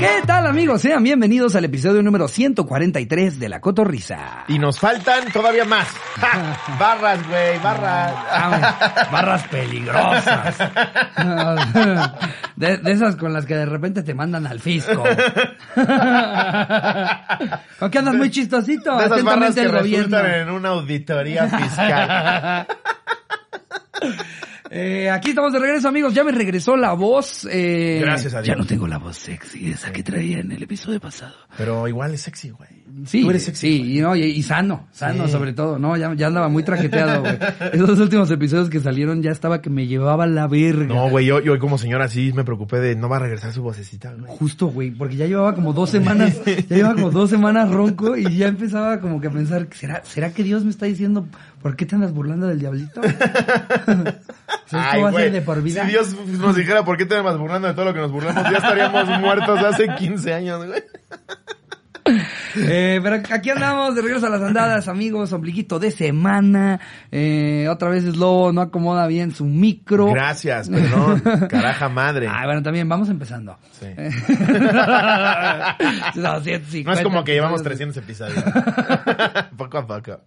¿Qué tal amigos? Sean bienvenidos al episodio número 143 de La Cotorrisa. Y nos faltan todavía más. ¡Ja! Barras, güey, barras. Ah, barras peligrosas. De, de esas con las que de repente te mandan al fisco. ¿Con qué andas muy chistosito? De esas barras Atentamente que el resultan en una auditoría fiscal. Eh, aquí estamos de regreso, amigos. Ya me regresó la voz. eh, Gracias a Dios. Ya no tengo la voz sexy, esa que traía en el episodio pasado. Pero igual es sexy, güey. Sí, Tú eres sexy, sí, y, no, y, y sano, sano Sí. sobre todo, ¿no? Ya, ya andaba muy traqueteado, güey. Esos últimos episodios que salieron ya estaba que me llevaba la verga. No, güey, yo, yo como señora sí me preocupé de no va a regresar su vocecita, güey. Justo, güey, porque ya llevaba como dos semanas, ya llevaba como dos semanas ronco y ya empezaba como que a pensar, ¿será, será que Dios me está diciendo, ¿por qué te andas burlando del diablito? O sea, esto va a ser de por vida. Si Dios nos dijera por qué te vas burlando de todo lo que nos burlamos, ya estaríamos muertos hace 15 años, güey. Eh, pero aquí andamos de regreso a las andadas, amigos, ombliguito de semana. Eh, otra vez Slobo no acomoda bien su micro. Gracias, perdón. Caraja madre. Ah, bueno, también vamos empezando. Sí. No, 150 No es como que llevamos episodios. 300 episodios. poco a poco.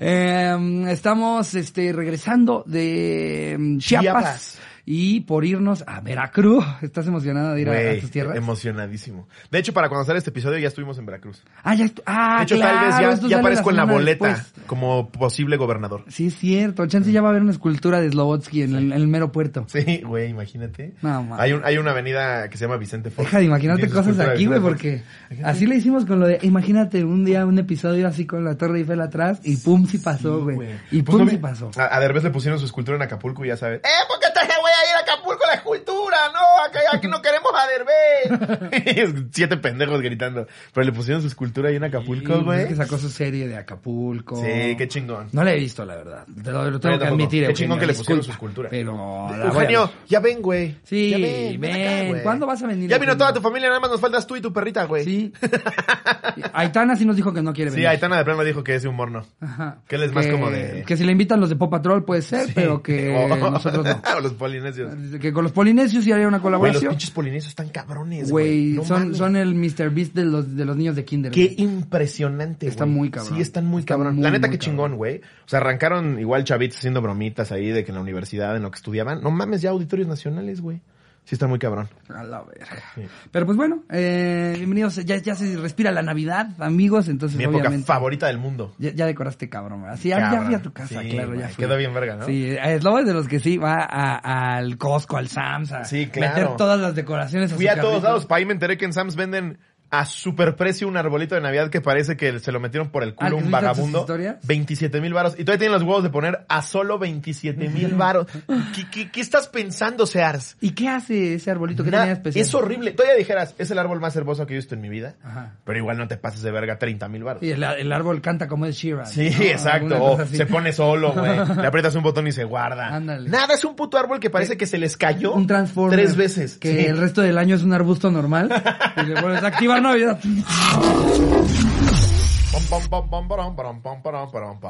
Eh, estamos este, regresando de mm, Chiapas, Chiapas. Y por irnos a Veracruz. ¿Estás emocionada de ir a, a Güey, tus tierras? emocionadísimo. De hecho, para cuando sale este episodio ya estuvimos en Veracruz. ah, ya estu- ah, De hecho, claro, tal vez ya, ya aparezco en la boleta después. como posible gobernador. Sí, es cierto. Chance ya va a haber una escultura de Slobotsky en, el, en el mero puerto. Sí, güey, imagínate. No, hay, un, hay una avenida que se llama Vicente Fox. Deja de imaginarte cosas aquí, güey, porque Fox. así le hicimos con lo de, imagínate un día un episodio así con la Torre Eiffel atrás y pum, sí pasó, Sí, güey. güey. y Pues pum, no sí pasó. A, a Derbez le pusieron su escultura en Acapulco y ya sabes. ¡Eh, por qué te voy a ir a Acapulco la escultura! ¡No, acá, aquí no queremos a Derbez! Siete pendejos gritando. Pero le pusieron su escultura ahí en Sí, Acapulco, güey. Es que sacó su serie de Acapulco. Sí, qué chingón. No la he visto, la verdad. Te lo, lo tengo que admitir, Qué Eugenio, chingón que le pusieron su escultura. Pero, la a Eugenio, ya ven, güey. Sí, ya ven, acá. ¿cuándo vas a venir, Ya vino toda tu familia, nada más nos faltas tú y tu perrita, güey. Sí. Aitana sí nos dijo que no quiere Sí, venir. Aitana de plano dijo que ese humor no. Ajá. Que él es más como de- Que si le invitan los de Pop Patrol puede ser, Sí. pero que O- nosotros no. o los polinesios. Que con los polinesios sí haría una Güey, los colaboración. pinches polinesios están cabrones, güey. No son, mames. son el Mr. Beast de los, de los niños de Kinder. Qué güey. impresionante, güey. Está muy cabrón. Sí, están muy Está cabrón. muy, la neta, muy qué chingón, güey. O sea, arrancaron igual chavitos haciendo bromitas ahí de que en la universidad, en lo que estudiaban. No mames, ya auditorios nacionales, güey. Sí, está muy cabrón. A la verga. Sí. Pero pues bueno, eh, bienvenidos. Ya, ya se respira la Navidad, amigos. Entonces, Mi época obviamente. favorita del mundo. Ya, ya decoraste cabrón, ¿verdad? Sí, ya, Cabrón. fui a tu casa, Sí, claro, ya fui. quedó bien verga, ¿no? Sí, es lo de los que sí va a- al Costco, al Sam's, a Sí, claro. meter todas las decoraciones. Fui su a todos lados. Para ahí me enteré que en Sam's venden a superprecio un arbolito de Navidad que parece que se lo metieron por el Ah, ¿que culo un viste tus vagabundo. historias? 27 mil varos. Y todavía tienen los huevos de poner a solo 27 mil varos. ¿Qué, qué, qué estás pensando, Sears? ¿Y qué hace ese arbolito? ¿Qué Na- tenía especial? es horrible. Todavía dijeras, es el árbol más hermoso que he visto en mi vida. Ajá. Pero igual no te pases de verga 30 mil baros. Y el, el árbol canta como es Sheeran. Sí, ¿no? exacto. O se pone solo, güey. Le aprietas un botón y se guarda. Ándale. Nada, es un puto árbol que parece que se les cayó un transformer. tres veces. Que Sí. el resto del año es un arbusto normal. y le pones activar Navidad.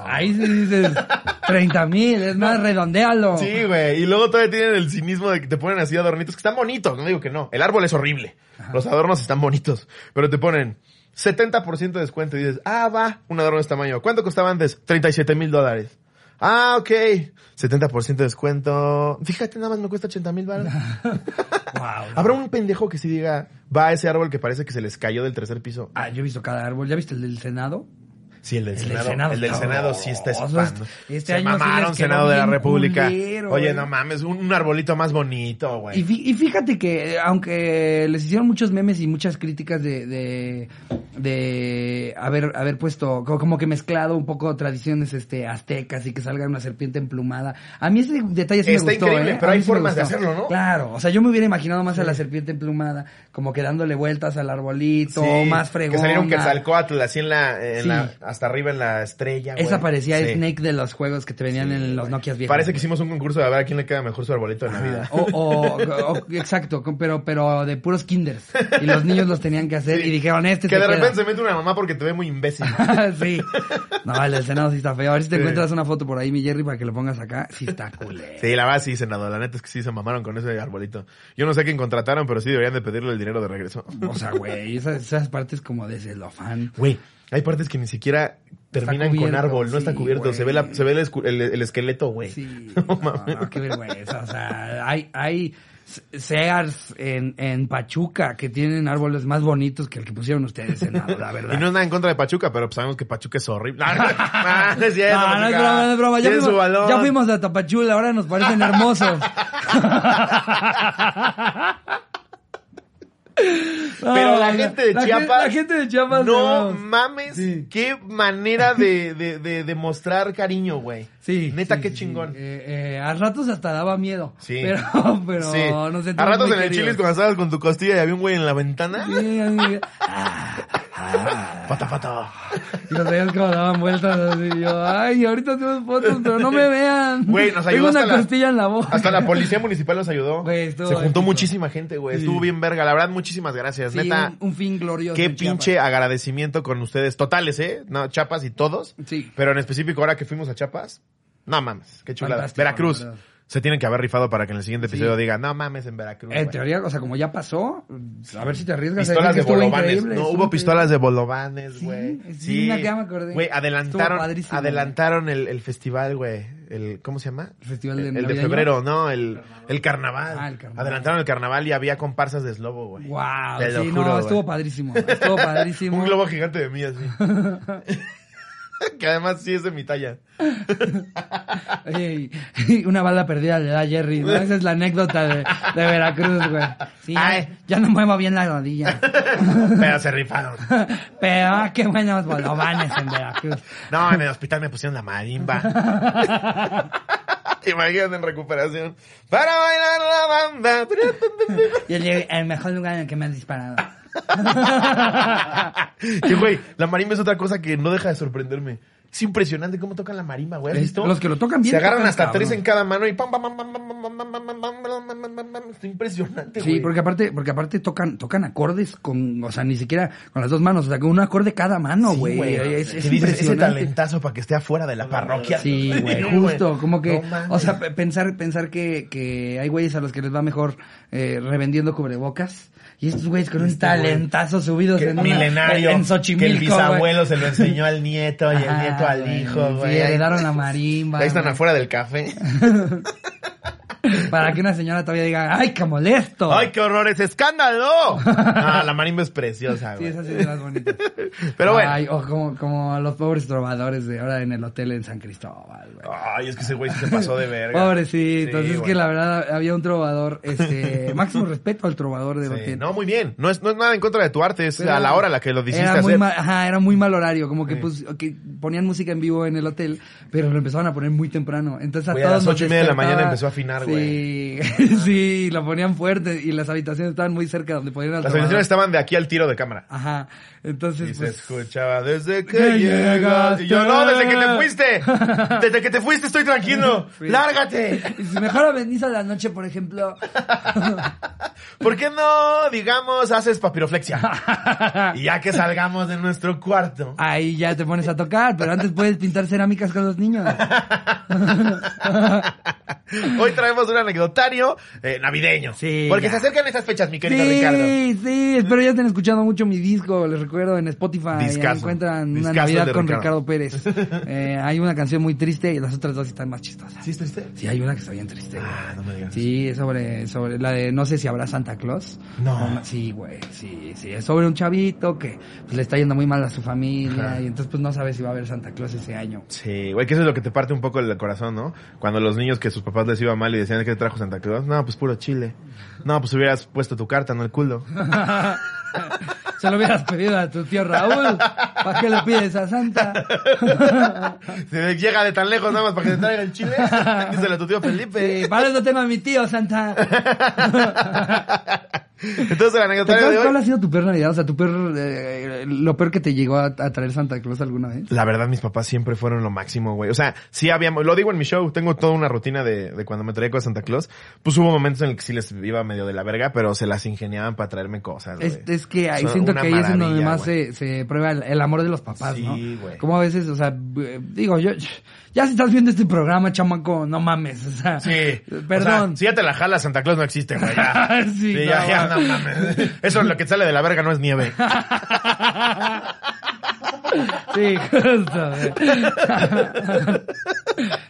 Ahí sí dices 30 mil, es más, redondealo. Sí, güey. Y luego todavía tienen el cinismo de que te ponen así adornitos que están bonitos. No digo que no. El árbol es horrible. Los adornos están bonitos. Pero te ponen 70% de descuento y dices, ah, va, un adorno de este tamaño. ¿Cuánto costaba antes? 37 mil dólares. Ah, ok. 70% de descuento. Fíjate, nada más me cuesta 80 mil dólares. Wow. Habrá un pendejo que sí diga, va a ese árbol que parece que se les cayó del tercer piso. Ah, yo he visto cada árbol. ¿Ya viste el del Senado? Sí, el del El del Senado. Senado el del Senado sí está espando. Este Se año mamaron Senado de la República. culero, Oye, güey. no mames, un, un arbolito más bonito, güey. y fíjate que, eh, aunque les hicieron muchos memes y muchas críticas de, de, de haber, haber puesto, co- como que mezclado un poco tradiciones este aztecas y que salga una serpiente emplumada, a mí ese detalle sí Está me gustó, increíble, ¿eh? pero hay formas de hacerlo, ¿no? Claro, o sea, yo me hubiera imaginado más a la serpiente emplumada, como que dándole vueltas al arbolito, Sí, más fregona. Que salieron Quetzalcóatl así en la, en Sí. la, hasta arriba en la estrella, güey. Esa parecía Sí. Snake de los juegos que te venían en los güey. Nokias viejos. Parece que hicimos un concurso de a ver a quién le queda mejor su arbolito de Navidad. O, o- o- exacto, pero, pero de puros kinders. Y los niños los tenían que hacer y dijeron, este que te de queda. se mete una mamá porque te ve muy imbécil. sí. No, el del Senado sí está feo. A ver si te Sí. encuentras una foto por ahí, mi Jerry, para que lo pongas acá. Sí está culero. Sí, la verdad sí, senador. La neta es que sí se mamaron con ese arbolito. Yo no sé quién contrataron, pero sí deberían de pedirle el dinero de regreso. O sea, güey, esas, esas partes como de celofán. Güey, hay partes que ni siquiera terminan con árbol, no está cubierto. Se ve, la, se ve el, el- el esqueleto, güey. Sí, No no, qué vergüenza. O sea, hay, hay Sears en, en Pachuca que tienen árboles más bonitos que el que pusieron ustedes en la, la verdad. Y no es nada en contra de Pachuca, pero pues sabemos que Pachuca es horrible. No, no, no, es cierto, No, no es broma, no es broma. Ya Tiene su fuimos, valor. ya fuimos a Tapachula, ahora nos parecen hermosos. Pero la gente de la Chiapas. gen- La gente de Chiapas. No no. mames, Sí. qué manera de, de, de, de mostrar cariño, güey. Sí. Neta, sí, qué sí, chingón. Eh, eh, a ratos hasta daba miedo. Sí. Pero, pero no sé. A ratos en el Chilis cuando estabas con tu costilla y había un güey en la ventana. Sí, ah, ah. Pata, pata. Y los veías como daban vueltas así. y yo, ay, ahorita tenemos fotos, pero no me vean. Güey, nos Tengo ayudó una hasta la- costilla en la boca. Hasta la policía municipal nos ayudó. Güey, Se juntó muchísima gente, güey. Estuvo bien verga. La verdad, muchísimas gracias. Sí, Neta, un, un fin glorioso. qué Chiapas. pinche agradecimiento con ustedes. Totales, ¿eh? No, Chapas y todos. Sí. Pero en específico, ahora que fuimos a Chiapas, no mames, qué chulada. Fantástico, Veracruz. Se tienen que haber rifado para que en el siguiente Sí. episodio diga, no mames, en Veracruz. En güey". teoría, o sea, como ya pasó, a ver si te arriesgas. Pistolas de bolovanes. No, hubo increíble. pistolas de bolovanes, Sí, güey. sí, una que ya me acordé. Güey, adelantaron, adelantaron el, el festival, güey. El, ¿cómo se llama? El festival de El, de navideño. febrero, no, el, el carnaval. Ah, el carnaval. Adelantaron el carnaval y había comparsas de slobo, güey. Wow, Te lo sí, juro, no, estuvo padrísimo. Estuvo padrísimo. Un globo gigante de mí, así. que además sí es de mi talla. Oye, y una bala perdida le da a Jerry, ¿no? Esa es la anécdota de, de Veracruz, güey. Sí, ya, no muevo bien la rodilla. Pero se rifaron. Pero ah, qué buenos bolovanes en Veracruz. No, en el hospital me pusieron la marimba. Imagínate en recuperación. Para bailar la banda. Y el, el mejor lugar en el que me han disparado. Que güey, la marimba es otra cosa que no deja de sorprenderme. Es impresionante cómo tocan la marimba, güey. ¿Has Es- visto? los que lo tocan bien Se agarran hasta cabrón. tres en cada mano y pam, pam, pam, pam, pam, pam, pam, pam, pam, pam, pam, pam, pam, pam, pam. Está impresionante, güey. Sí, porque aparte, porque aparte tocan, tocan acordes con, o sea, ni siquiera con las dos manos, o sea, con un acorde cada mano, Sí, güey. es, Que es dices, ese talentazo para que esté afuera de la parroquia. Sí, güey, justo, como que, No o sea, pe- pensar, pensar que, que hay güeyes a los que les va mejor eh, revendiendo cubrebocas. Y estos güeyes con un Este güey. talentazo subidos Que en una- milenario, en que el güey. bisabuelo se lo enseñó al nieto y el nieto al güey, hijo, sí, güey. heredaron la marimba, Ahí están güey. afuera del café. Para que una señora todavía diga, ¡ay, qué molesto! ¡Ay, qué horror! ¡Es escándalo! Ah, la marimba es preciosa, Sí, güey. esa sí es más bonita. Pero bueno. Ay, o como, como los pobres trovadores de ahora en el hotel en San Cristóbal, güey. Ay, es que ese güey sí se pasó de verga. Pobrecitos, Sí, es que la verdad había un trovador, este, máximo respeto al trovador de Sí, hotel. No, muy bien. No es, no es nada en contra de tu arte, es Pero a la hora a la que lo decidiste era muy hacer. mal, ajá, era muy mal horario, como que Sí. pues que ponían música en vivo en el hotel, pero lo empezaban a poner muy temprano. Entonces a a todos las nos ocho y media de la mañana empezó a afinar, Sí, sí, lo ponían fuerte y las habitaciones estaban muy cerca donde podían al Las habitaciones estaban de aquí al tiro de cámara. Ajá. Entonces Y se pues escuchaba desde que Que llegas. Y yo, no, desde que te fuiste. Desde que te fuiste estoy tranquilo. Sí. Lárgate. y si mejor venís a la noche, por ejemplo. ¿Por qué no, digamos, haces papiroflexia? Y ya que salgamos de nuestro cuarto. Ahí ya te pones a tocar, pero antes puedes pintar cerámicas con los niños. Hoy traemos un anecdotario eh, navideño. Sí, Porque ya. se acercan estas fechas, mi querido Ricardo. Sí, sí, espero ya estén escuchando mucho mi disco, les recuerdo en Spotify, ahí Discazo. encuentran una Discazo Navidad con Ricardo. Ricardo, Pérez. Eh, hay una canción muy triste y las otras dos están más chistosas. ¿Sí es triste? Sí, hay una que está bien triste. Ah, no me digas. Sí, es sobre, sobre la de no sé si habrá Santa Claus. No. Sí, güey, sí, sí. Es sobre un chavito que pues, le está yendo muy mal a su familia Ajá. y entonces pues no sabe si va a haber Santa Claus ese año. Sí, güey, que eso es lo que te parte un poco el corazón, ¿no? Cuando los niños que sus papás les iba mal y decían que te trajo Santa Claus, no, pues puro chile. No, pues hubieras puesto tu carta, no el culo. Se lo hubieras pedido a tu tío Raúl. ¿Para qué le pides a Santa? Se Llega de tan lejos nada más para que te traiga el chile. Díselo a tu tío Felipe. Sí, para eso tengo a mi tío Santa. Entonces, el ¿Te anecdotario de acuerdas ¿Cuál hoy... ha sido tu peor Navidad? O sea, tu peor, eh, lo peor que te llegó a, a traer Santa Claus alguna vez. La verdad, mis papás siempre fueron lo máximo, güey. O sea, sí habíamos, lo digo en mi show, tengo toda una rutina de, de cuando me traía a Santa Claus. Pues hubo momentos en el que sí les iba medio de la verga, pero se las ingeniaban para traerme cosas, güey. Es, es que ahí siento que ahí es donde más se, se prueba el, el amor de los papás, Sí, ¿no? güey. Como a veces, o sea, eh, digo, yo, ya si estás viendo este programa, chamaco, no mames, o sea, Sí. perdón. O sea, si ya te la jalas, Santa Claus no existe, güey. Ya. Sí, no, ya, ya, no mames. Eso es lo que sale de la verga, no es nieve. Sí, justo.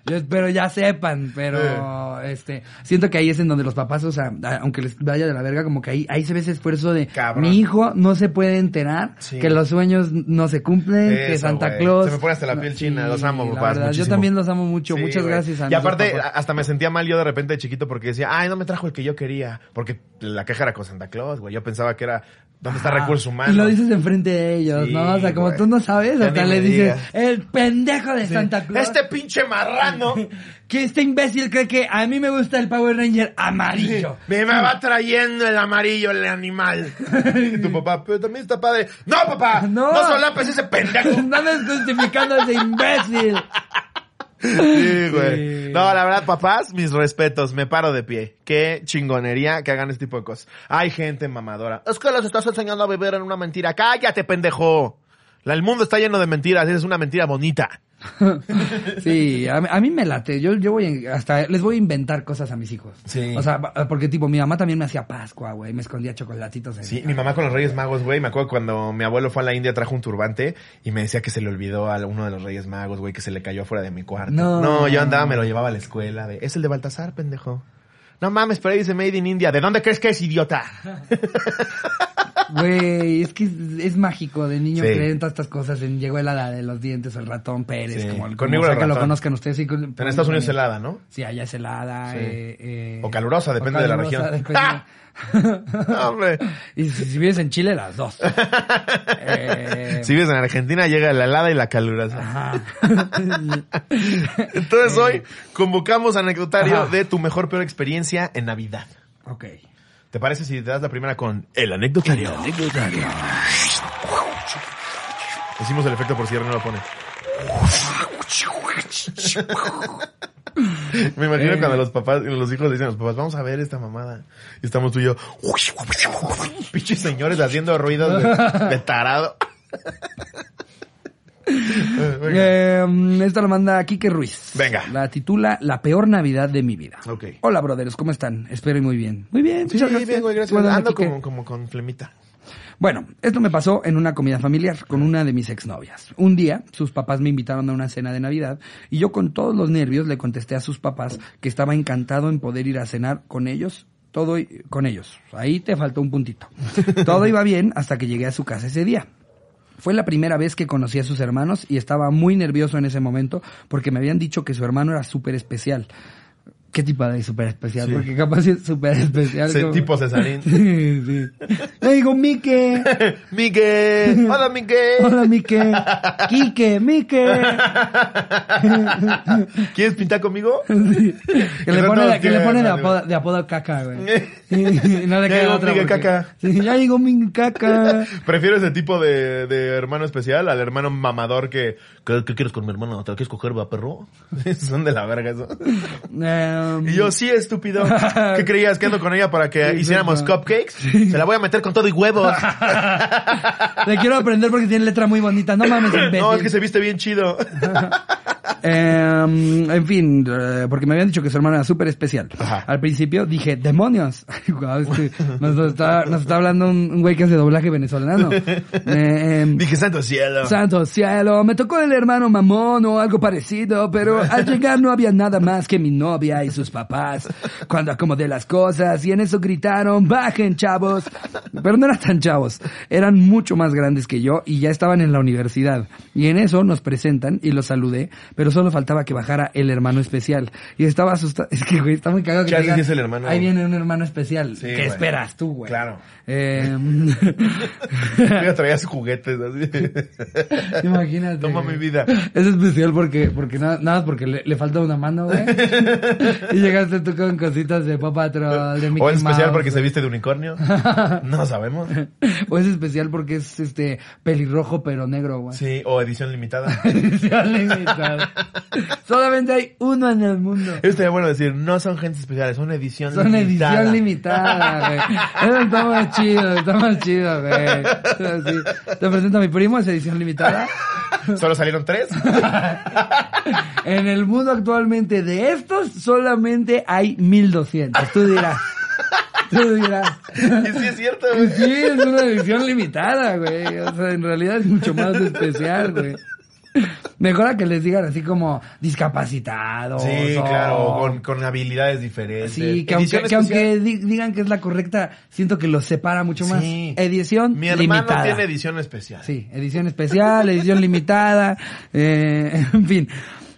Yo espero ya sepan, pero este siento que ahí es en donde los papás, o sea, aunque les vaya de la verga, como que ahí, ahí se ve ese esfuerzo de Cabrón. mi hijo no se puede enterar, Sí. que los sueños no se cumplen, que Santa. Claus. Se me pone hasta la piel china, los amo, papás, verdad. Yo también los amo mucho, Sí, muchas güey. gracias a Y aparte, papás. hasta me sentía mal yo de repente de chiquito porque decía, ay, no me trajo el que yo quería. Porque la queja era con Santa Claus, güey. Yo pensaba que era, ¿dónde está Ah, recursos humanos? Y lo dices enfrente de ellos, ¿no? O sea, como tú no sabes, Ya hasta le dices, el pendejo de Sí. Santa Claus. Este pinche marrano Que este imbécil cree que a mí me gusta el Power Ranger amarillo. me va trayendo el amarillo, el animal. y tu papá, pero también está padre. ¡No, papá! No. ¡No solapes ese pendejo! No me justificando a ese imbécil. Sí, güey. Sí. No, la verdad, papás, mis respetos, me paro de pie. Qué chingonería que hagan este tipo de cosas. Hay gente mamadora. Es que les estás enseñando a vivir en una mentira. Cállate, pendejo. El mundo está lleno de mentiras, es una mentira bonita. Sí, a, mí- a mí me late. Yo, yo voy hasta les voy a inventar cosas a mis hijos. Sí. O sea, porque tipo mi mamá también me hacía Pascua, güey, me escondía chocolatitos. En Sí, mi mamá con los Reyes Magos, güey. Me acuerdo cuando mi abuelo fue a la India, trajo un turbante y me decía que se le olvidó a uno de los Reyes Magos, güey, que se le cayó afuera de mi cuarto. No. yo andaba, me lo llevaba a la escuela. De, es el de Baltasar, pendejo. No mames, pero ahí dice Made in India. ¿De dónde crees que es, idiota? Güey, es que es, es mágico de niño Sí. creer en todas estas cosas. En llegó helada de los dientes, el ratón Pérez, Sí. como, el- como sea el que lo conozcan ustedes. Sí, con- En Estados Unidos es helada, ¿no? Sí, allá es helada. Eh, eh, O calurosa, depende de la región. depende- Hombre. y si, si vives en Chile, las dos. Eh, Si vives en Argentina, llega la helada y la calurosa. Ajá. Entonces hoy convocamos anecdotario Ajá. de tu mejor peor experiencia en Navidad. ok. ¿Te parece si te das la primera con el anecdotario? Hicimos el efecto por si no lo pone. Me imagino Eh. cuando los papás, los hijos le dicen a los papás, vamos a ver esta mamada. Y estamos tú y yo, pinches señores haciendo ruidos de, de tarado. Eh. Eh, esta la manda Kike Ruiz. Venga. La titula La peor Navidad de mi vida. Ok. Hola, brothers, ¿cómo están? Espero y muy bien. Muy bien. Sí, muchas bien, gracias. Ando como, como con flemita. Bueno, esto me pasó en una comida familiar con una de mis exnovias. Un día, sus papás me invitaron a una cena de Navidad y yo con todos los nervios le contesté a sus papás que estaba encantado en poder ir a cenar con ellos. Todo con ellos. Ahí te faltó un puntito. Todo iba bien hasta que llegué a su casa ese día. Fue la primera vez que conocí a sus hermanos y estaba muy nervioso en ese momento porque me habían dicho que su hermano era súper especial. ¿Qué tipo de súper especial? Sí. Porque capaz es súper especial. Como- tipo Cesarín. Sí, sí. Le digo, Mike. Miguel. Hola, Miguel. Hola, Mike. Quique, Mike. ¿Quieres pintar conmigo? Sí. Que, le pone, de- que le pone de, apodo, de apodo caca, güey. No le Ya queda otra porque- Caca. Sí, ya llegó mi caca. Prefiero ese tipo de, de hermano especial al hermano mamador que, ¿qué, qué quieres con mi hermano? ¿Te lo quieres coger, va, perro? Son de la verga eso. Em, Y yo, sí, estúpido. ¿Qué creías? ¿Que ando con ella para que Sí, hiciéramos cupcakes? Se la voy a meter con todo y huevos. Le quiero aprender porque tiene letra muy bonita. No mames, imbécil. No, es que se viste bien chido. Em, en fin, eh, porque me habían dicho que su hermano era súper especial. Ajá. Al principio dije, demonios. Este, nos, está, nos está hablando un, un güey que hace doblaje venezolano. Em, Dije, santo cielo. Santo cielo, me tocó el hermano mamón o algo parecido, pero al llegar no había nada más que mi novia y sus papás. Cuando acomodé las cosas y en eso gritaron, bajen chavos. Pero no eran tan chavos, eran mucho más grandes que yo y ya estaban en la universidad. Y en eso nos presentan y los saludé, pero solo faltaba que bajara el hermano especial. Y estaba asustado. Es que, güey, está muy cagado que ¿Qué te haces digan, si es el hermano? Ahí viene un hermano especial. Sí, ¿Qué güey. esperas tú, güey? Claro. Eh, Yo traía sus juguetes así. imagínate. Toma mi vida. Es especial porque, porque nada, nada más porque le, le falta una mano, güey. y llegaste tú con cositas de Paw Patrol, de Mickey O es especial Mouse, porque se viste de unicornio. No sabemos. O es especial porque es este pelirrojo pero negro, güey. Sí, o edición limitada. Edición limitada. Solamente hay uno en el mundo. Eso estaría bueno decir, no son gente especiales, son edición Son limitada. edición limitada, güey. Eso está más chido, está más chido, güey. Sí. Te presento a mi primo, es edición limitada. Solo salieron tres. En el mundo actualmente de estos solamente hay 1200. Tú dirás. Tú dirás. y sí es cierto, güey. Sí, es una edición limitada, güey. O sea, en realidad es mucho más especial, güey. Mejor a que les digan así como discapacitados. Sí, o- claro, con, con habilidades diferentes. Sí, que aunque, que digan que es la correcta, siento que los separa mucho más. Sí. Edición Mi hermano limitada. tiene edición especial. Sí, edición especial, edición limitada, eh, en fin.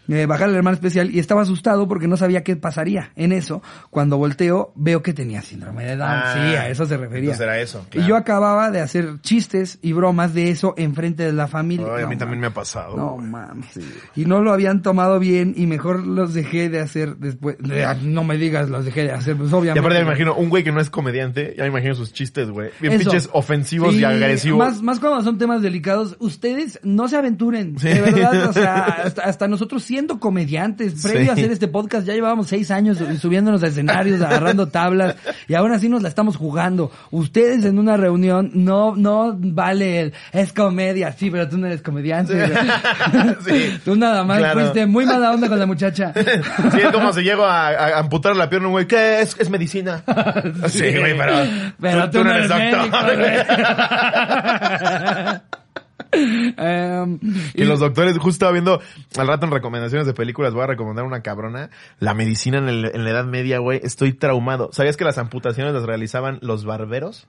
Eh, bajar el hermano especial y estaba asustado porque no sabía qué pasaría. En eso, cuando volteo, veo que tenía síndrome de Down. Ah, sí, a eso se refería. era eso, Y yo acababa de hacer chistes y bromas de eso enfrente de la familia. Ay, a mí también me ha pasado. No mames. Y no lo habían tomado bien y mejor los dejé de hacer después. de- ah, no me digas, los dejé de hacer, pues Y obviamente. aparte me imagino, un güey que no es comediante, ya me imagino sus chistes, güey. Bien Eso. pinches ofensivos y agresivos. Más, más cuando son temas delicados, ustedes no se aventuren. Sí. De verdad, o sea, hasta, hasta nosotros siendo comediantes, previo Sí. a hacer este podcast, ya llevábamos seis años subiéndonos a escenarios, agarrando tablas, y aún así nos la estamos jugando. Ustedes en una reunión, no, no vale el, es comedia, sí, pero tú no eres comediante. güey. Sí, tú nada más claro. fuiste muy mala onda con la muchacha. Sí, es como si llego a, a amputar la pierna güey, ¿qué es? Es medicina. Sí, güey, pero, Pero tú, no eres médico, güey. Em, Y y- los doctores, justo estaba viendo al rato en recomendaciones de películas, voy a recomendar una cabrona. La medicina en, el- en la Edad Media, güey, estoy traumado. ¿Sabías que las amputaciones las realizaban los barberos?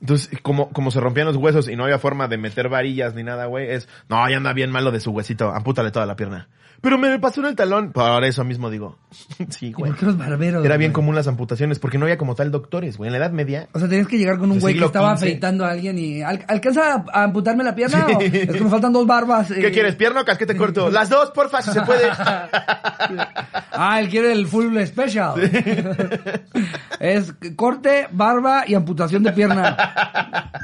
Entonces, como, como se rompían los huesos y no había forma de meter varillas ni nada, güey, es, no, ya anda bien malo de su huesito, ampútale toda la pierna. Pero me pasó en el talón. Por eso mismo digo. sí, ¿Y güey. por qué los barberos? Era bien güey? común las amputaciones porque no había como tal doctores, güey. En la Edad Media, O sea, tenías que llegar con un Del güey que estaba XV. afeitando a alguien y ¿al- ¿alcanza a, amputarme la pierna? Sí. o es que me faltan dos barbas. ¿qué eh? quieres? ¿Pierna o casquete corto? Las dos, porfa, si se puede. Ah, él quiere el full special. es corte, barba y amputación de pierna.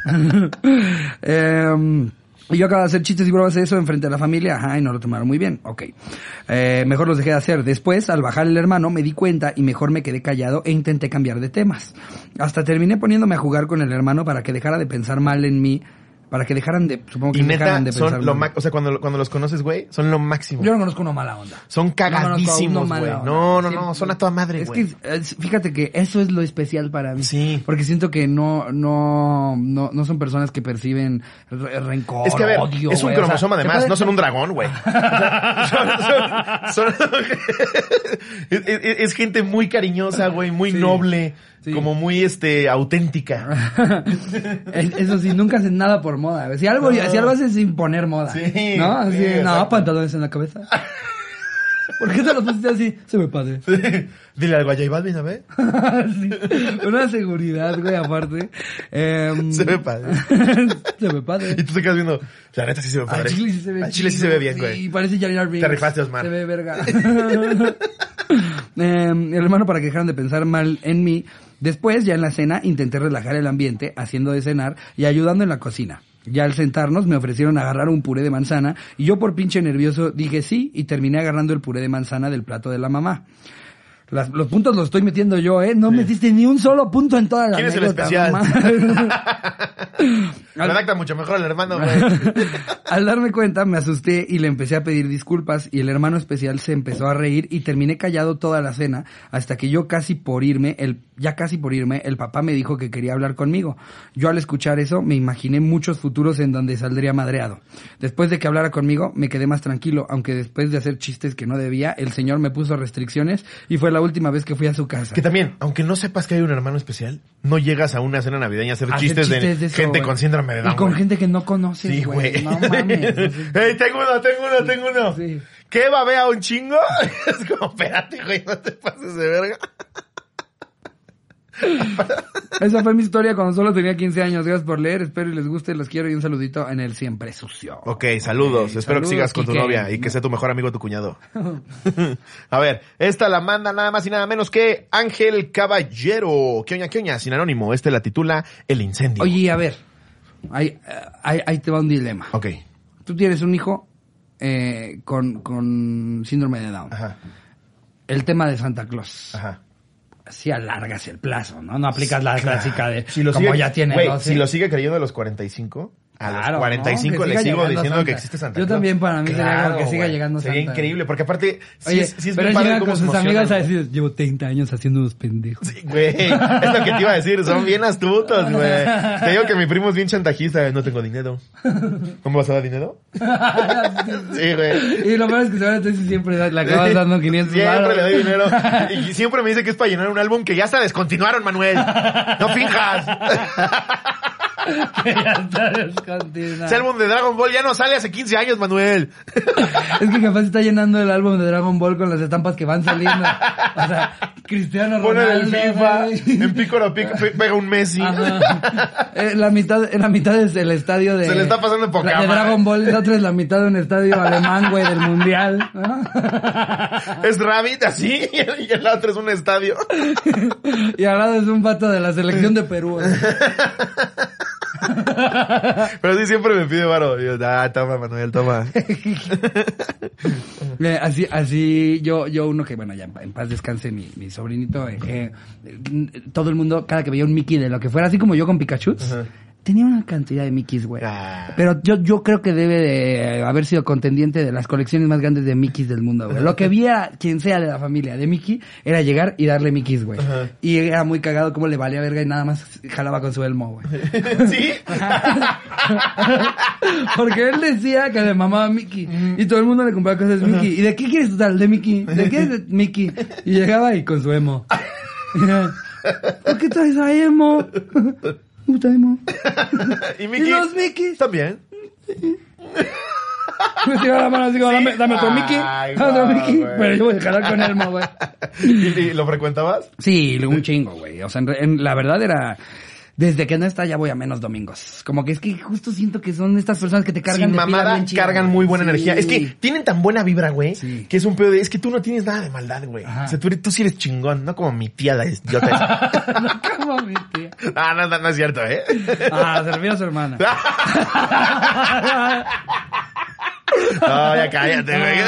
Em, yo acabo de hacer chistes y bromas de eso enfrente de la familia. Ajá, y no lo tomaron muy bien. Ok. Eh, mejor los dejé de hacer. Después, al bajar el hermano, me di cuenta y mejor me quedé callado e intenté cambiar de temas. Hasta terminé poniéndome a jugar con el hermano para que dejara de pensar mal en mí. Para que dejaran de, supongo que Y dejaran de pensar son lo o sea, cuando, cuando los conoces, güey, son lo máximo. Yo no conozco uno mala onda. Son cagadísimos, güey. No, no, no, son a toda madre, Es güey. que, es- fíjate que eso es lo especial para mí. Sí. Porque siento que no, no, no, no son personas que perciben re- rencor, Es que a ver, odio, es un güey. O sea, cromosoma además, no son un dragón, güey. O sea, son- son- son- es, es- es gente muy cariñosa, güey, muy Sí, noble, sí. como muy, este, auténtica. Es- Eso sí, nunca hacen nada por moda. Si algo, No. si algo haces sin poner moda. Sí, ¿No? Así, sí, no, pantalones en la cabeza. ¿Por qué te los pusiste así? Se me padre. Dile algo a J Balvin, a ver. Sí, Una seguridad, güey, aparte. Em, Se ve padre. se me padre. Y tú te quedas viendo, la neta sí se ve padre. chile sí se ve Al chile sí se ve bien, sí, güey. Y parece Jar Jar Binks. Te rifaste, Osmar. Se ve verga. Eh, el hermano, para que dejaran de pensar mal en mí. Después, ya en la cena, intenté relajar el ambiente, haciendo de cenar y ayudando en la cocina. Ya al sentarnos me ofrecieron agarrar un puré de manzana y yo por pinche nervioso dije sí y terminé agarrando el puré de manzana del plato de la mamá. Las- los puntos los estoy metiendo yo, ¿eh? No metiste ni un solo punto en toda la ¿Quién es el anécdota, especial? Redacta mucho mejor el hermano, güey. Al darme cuenta me asusté y le empecé a pedir disculpas y el hermano especial se empezó a reír y terminé callado toda la cena hasta que yo casi por irme, el, ya casi por irme, el papá me dijo que quería hablar conmigo. Yo al escuchar eso me imaginé muchos futuros en donde saldría madreado. Después de que hablara conmigo me quedé más tranquilo, aunque después de hacer chistes que no debía, el señor me puso restricciones y fue la última vez que fui a su casa. Que también, aunque no sepas que hay un hermano especial, no llegas a una cena navideña a hacer Hacer chistes, de, eso, gente con síndrome de Down. Y con gente que no conoces, Sí, güey. güey. No mames. ¡Ey, tengo uno, tengo uno, tengo uno! Sí. ¿Qué babea un chingo? Es como, espérate, güey, no te pases de verga. Esa fue mi historia cuando solo tenía 15 años. Gracias por leer. Espero y les guste. Los quiero y un saludito en el siempre sucio. Ok, saludos. Espero que sigas con tu novia y que sea tu mejor amigo tu cuñado. a ver, esta la manda nada más y nada menos que Ángel Caballero. ¿Qué oña, qué oña? Sin anónimo. Este la titula El incendio. Oye, a ver. Ahí, ahí, ahí te va un dilema. Ok. Tú tienes un hijo eh, con, con síndrome de Down. Ajá, El tema de Santa Claus. ajá. Sí alargas el plazo, ¿no? No aplicas la clásica de Si lo como sigue, ya tiene güey, 12. si lo sigue creyendo a los 45, a Claro, los 45 ¿no? Le sigo diciendo Santa. que existe Santa Yo Claus. también, para mí, sería como que siga güey. llegando Sería Santa. increíble, porque aparte, sí, Oye, es, sí es pero muy padre con sus amigas a decir, llevo 30 años haciendo unos pendejos. Sí, Güey, es lo que te iba a decir, son bien astutos, güey. Te digo que mi primo es bien chantajista, no tengo dinero. ¿Cómo vas a dar dinero? Sí, güey. Y lo peor es que seguramente sí siempre le acabas dando 500 Siempre le doy dinero. Y siempre me dice que es para llenar un álbum que ya se descontinuaron, Manuel. No finjas. Ese álbum de Dragon Ball ya no sale hace 15 años, Manuel. Es que capaz está llenando el álbum de Dragon Ball con las estampas que van saliendo. O sea, Cristiano Pone el Ronaldo. FIFA, en Pícoro pica- pe- pega un Messi. Eh, la mitad, en la mitad es el estadio de... Se le está pasando poca la De. Dragon Ball, la otra es la mitad de un estadio alemán, güey, del mundial. ¿no? Es Rabbit así y el otro es un estadio. Y al lado es un vato de la selección de Perú. Pero sí siempre me pide varo. Yo, ah, toma, Manuel, toma. Así, así, yo, yo uno que, bueno, ya en paz descanse mi, mi sobrinito, eh, eh, todo el mundo, cada que veía un Mickey de lo que fuera, así como yo con Pikachu. Tenía una cantidad de Mickeys, güey. Ah. Pero yo, yo creo que debe de haber sido contendiente de las colecciones más grandes de Mickeys del mundo, güey. Lo que vía quien sea de la familia de Mickey era llegar y darle Mickeys, güey. Y era muy cagado como le valía verga y nada más jalaba con su elmo, güey. ¿Sí? Porque él decía que le mamaba Mickey. Y todo el mundo le compraba cosas de Mickey. ¿Y de qué quieres tal? De Mickey. ¿De qué es de Mickey? Y llegaba y con su emo. ¿Por qué traes a emo? Puta emo. ¿Y Mickey? ¿Y los Mickeys? También. Me tiró la mano así como, dame, dame otro Mickey. Dame otro Mickey. Pero yo voy a jalar con elmo, güey. ¿Y, y lo frecuentabas? Sí, un chingo, güey. O sea, en, re- en- la verdad era... Desde que no está ya voy a menos domingos. Como que es que justo siento que son estas personas que te cargan Sin de mamada, bien chida, cargan güey. muy buena Sí. energía. Es que tienen tan buena vibra, güey, Sí. que es un pedo de, es que tú no tienes nada de maldad, güey. Ajá. O sea, tú, eres- tú sí eres chingón, no como mi tía la idiota. no como mi tía. ah, no, no, no es cierto, ¿eh? Ah, se refiere a su hermana. no, ya cállate, güey.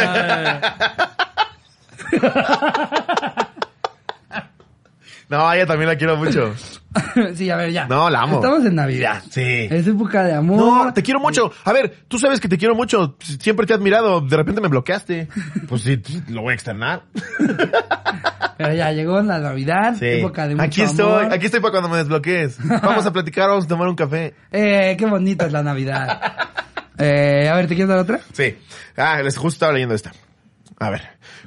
No, ella también la quiero mucho. sí, a ver, ya. No, la amo. Estamos en Navidad. Sí. Es época de amor. No, te quiero mucho. A ver, tú sabes que te quiero mucho. Siempre te he admirado. De repente me bloqueaste. Pues sí, lo voy a externar. Pero ya llegó la Navidad, Sí. época de mucho Aquí estoy, amor. aquí estoy para cuando me desbloquees. Vamos a platicar, vamos a tomar un café. Eh, qué bonita es la Navidad. eh, a ver, ¿te quieres dar otra? Sí. Ah, les justo estaba leyendo esta. A ver.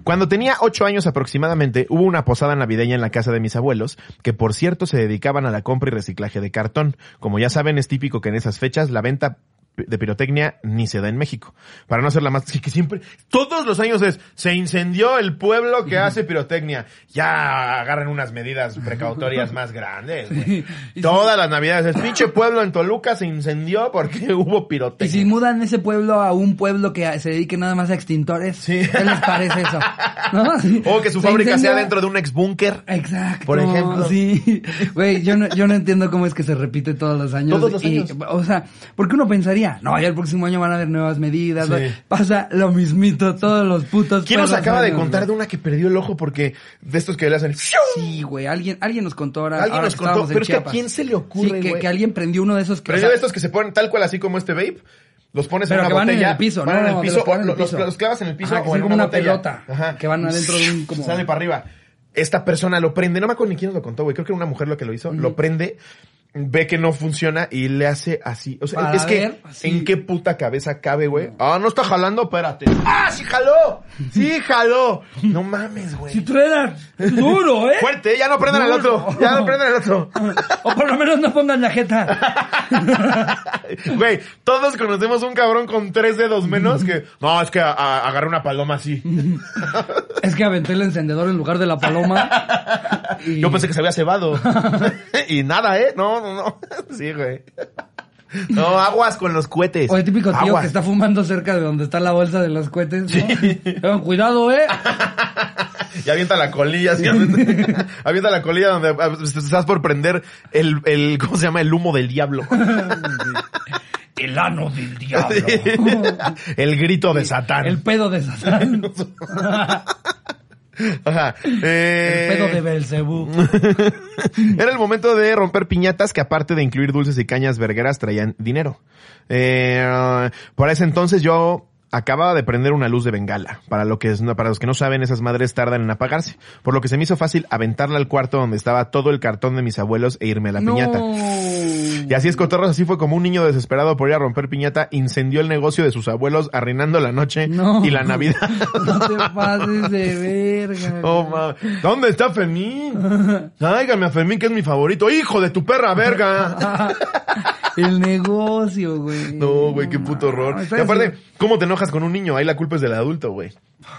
Cuando tenía ocho años aproximadamente, hubo una posada navideña en la casa de mis abuelos, que por cierto se dedicaban a la compra y reciclaje de cartón. Como ya saben, es típico que en esas fechas la venta de pirotecnia ni se da en México. Para no ser la más, sí que siempre, todos los años es, se incendió el pueblo que hace pirotecnia. Ya agarran unas medidas precautorias más grandes. güey. Y Todas las navidades, es pinche pueblo en Toluca se incendió porque hubo Y pirotecnia. si mudan ese pueblo a un pueblo que se dedique nada más a extintores, Sí. ¿qué les parece eso? ¿No? Sí. O que su Se fábrica sea dentro de un ex búnker. Exacto. Por ejemplo. Sí. Güey, yo no, yo no entiendo cómo es que se repite todos los años. Todos los Y, años. o sea, porque uno pensaría, no, ya el próximo año van a haber nuevas medidas. Sí. Pasa lo mismito todos los putos. ¿Quién nos acaba de contar de una que perdió el ojo porque de estos que le hacen... Sí, güey, alguien, alguien nos contó ahora. Alguien ahora nos que contó, pero es que a quién se le ocurre, Sí, que, güey? que alguien prendió uno de esos que. Pero o sea, de estos que se ponen tal cual así como este vape, los pones Pero en que una van en botella. el piso, van ¿no? en el Que piso, los ponen en el los, piso. los clavas en el piso Ajá, que o son en como una, pelota, Ajá. que van adentro de un como- Sale para arriba. Esta persona lo prende, no me acuerdo ni quién nos lo contó, güey. Creo que era una mujer lo que lo hizo. Lo prende, ve que no funciona y le hace así. O sea, Para es que, así. ¿en qué puta cabeza cabe, güey? Ah, no está jalando, espérate. ¡Ah, sí jaló! ¡Sí jaló! No mames, güey. Si es duro, ¿eh? Fuerte, ya no prendan Duro. otro. Ya no prendan el otro. O por lo menos no pongan la jeta. Güey, todos conocemos un cabrón con tres dedos menos que... No, es que a- a- agarré una paloma así. Es que aventé el encendedor en lugar de la paloma. y- Yo pensé que se había cebado. y nada, ¿eh? No, no, no. Sí, güey. No, aguas con los cohetes. O el típico tío Aguas. que está fumando cerca de donde está la bolsa de los cohetes. ¿no? Tengan cuidado, eh. Y avienta la colilla, así, avienta, avienta la colilla donde ah, estás por prender el, el, ¿cómo se llama? El humo del diablo. El ano del diablo. el grito de Satán. El pedo de Satán. Ajá. Eh, El pedo de Belcebú. Era el momento de romper piñatas que aparte de incluir dulces y cañas vergueras traían dinero. Eh, por ese entonces yo acababa de prender una luz de bengala. Para, lo que es, para los que no saben, esas madres tardan en apagarse. Por lo que se me hizo fácil aventarla al cuarto donde estaba todo el cartón de mis abuelos e irme a la piñata. Y así es, Cotorros, así fue como un niño desesperado por ir a romper piñata, incendió el negocio de sus abuelos, arruinando la noche No. y la Navidad. No te pases de verga. Oh. ¿Dónde está Femín? Tráigame a Femín, que es mi favorito. ¡Hijo de tu perra, verga! El negocio, güey. No, güey, qué puto horror. Y aparte. ¿cómo te enojas con un niño? Ahí la culpa es del adulto, güey.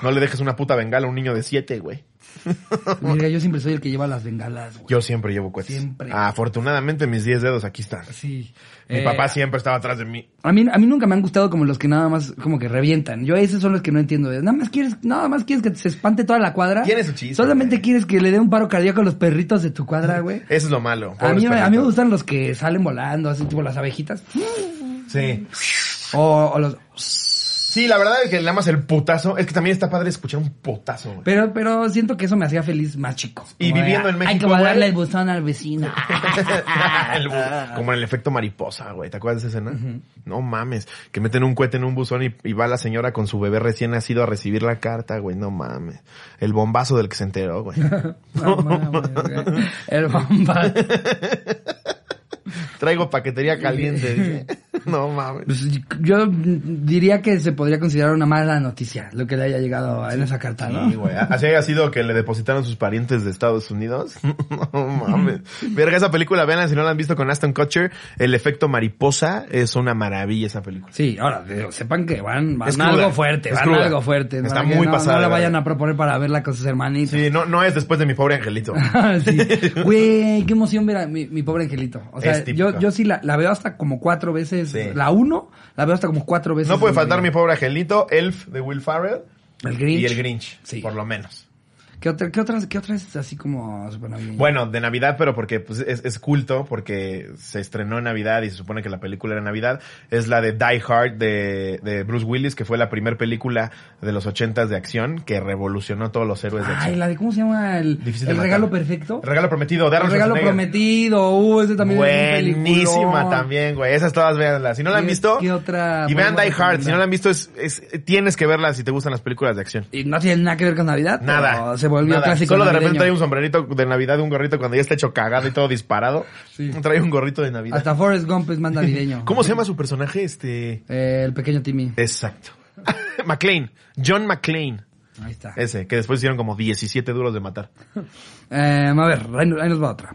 No le dejes una puta bengala a un niño de siete, güey. Mira, yo siempre soy el que lleva las bengalas, güey. Yo siempre llevo cohetes. Siempre. Afortunadamente, mis 10 dedos aquí están. Sí. Mi Eh, papá siempre estaba atrás de mí. A mí, a mí nunca me han gustado como los que nada más como que revientan. Yo esos son los que no entiendo. Nada más quieres, nada más quieres que se espante toda la cuadra. Tiene su chiste, Solamente güey. quieres que le dé un paro cardíaco a los perritos de tu cuadra, güey. Eso es lo malo. A mí, a mí me gustan los que salen volando, así tipo las abejitas. Sí. O, o los... Sí, la verdad es que nada más el putazo. Es que también está padre escuchar un putazo, güey. Pero, pero siento que eso me hacía feliz más chico. Y Como viviendo en Hay México, que guardarle güey". el buzón al vecino. El bu- como en el efecto mariposa, güey. ¿Te acuerdas de esa escena? No mames. Que meten un cohete en un buzón y, y va la señora con su bebé recién nacido a recibir la carta, güey. No mames. El bombazo del que se enteró, güey. No mames, güey. El bomba. Traigo paquetería caliente. dice. No mames. Pues, yo diría que se podría considerar una mala noticia lo que le haya llegado en esa carta, ¿no? Sí, güey. Así haya sido que le depositaron sus parientes de Estados Unidos. No mames. Verga, esa película, veanla si no la han visto con Aston Kutcher. El efecto mariposa es una maravilla esa película. Sí, ahora, digo, sepan que van, van Es a cruda, algo fuerte, es van cruda. algo fuerte. Está muy no, pasada No la vayan a proponer para verla con sus hermanitos. Sí, no, no es después de mi pobre angelito. Sí. Güey, qué emoción ver a mi, mi pobre angelito. O sea, típico. Yo, yo sí la, la veo hasta como cuatro veces. Sí. La uno, la veo hasta como cuatro veces. No puede faltar mi pobre angelito, Elf de Will Farrell. El Grinch. Y el Grinch, Sí. por lo menos. ¿Qué, otra, qué, otras, ¿Qué otras así como super navideñas? Bueno, de Navidad, pero porque pues, es, es culto, porque se estrenó en Navidad y se supone que la película era Navidad, es la de Die Hard de, de Bruce Willis, que fue la primera película de los ochentas de acción que revolucionó todos los héroes de Ay, acción. la de cómo se llama el, Difícil el regalo perfecto. El regalo prometido, de El Arnold regalo Schwarzenegger. prometido. Uh, ese también es Buenísima peliculón. también, güey. Esas todas véanlas. Si no la han ¿Qué- visto, qué otra y vean Die Hard. Si no la han visto, es, es- tienes que verla si te gustan las películas de acción. Y no tiene nada que ver con Navidad. Nada. pero Se volvió nada. clásico. Solo de repente trae un sombrerito de Navidad, un gorrito cuando ya está hecho cagado y todo disparado. Sí. Trae un gorrito de Navidad. Hasta Forrest Gump es más navideño. ¿Cómo se llama su personaje? Este. Eh, el pequeño Timmy. Exacto. McClane. John McClane. Ahí está. Ese, que después hicieron como 17 duros de matar. Eh, a ver, ahí, ahí nos va otra.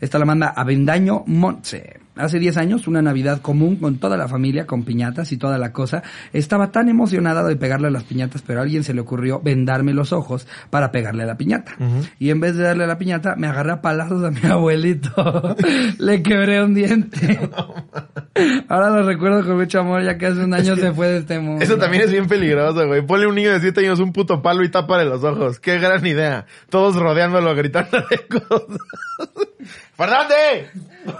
Esta la manda Avendaño Montse. Hace 10 años, una Navidad común con toda la familia, con piñatas y toda la cosa. Estaba tan emocionada de pegarle a las piñatas, pero a alguien se le ocurrió vendarme los ojos para pegarle a la piñata. Y en vez de darle a la piñata, me agarré a palazos a mi abuelito. le quebré un diente. Ahora lo recuerdo con mucho amor, ya que hace un año se fue de este mundo. Eso también es bien peligroso, güey. Ponle a un niño de 7 años un puto palo y tápale los ojos. Qué gran idea. Todos rodeándolo, gritándole cosas. ¡Fernández!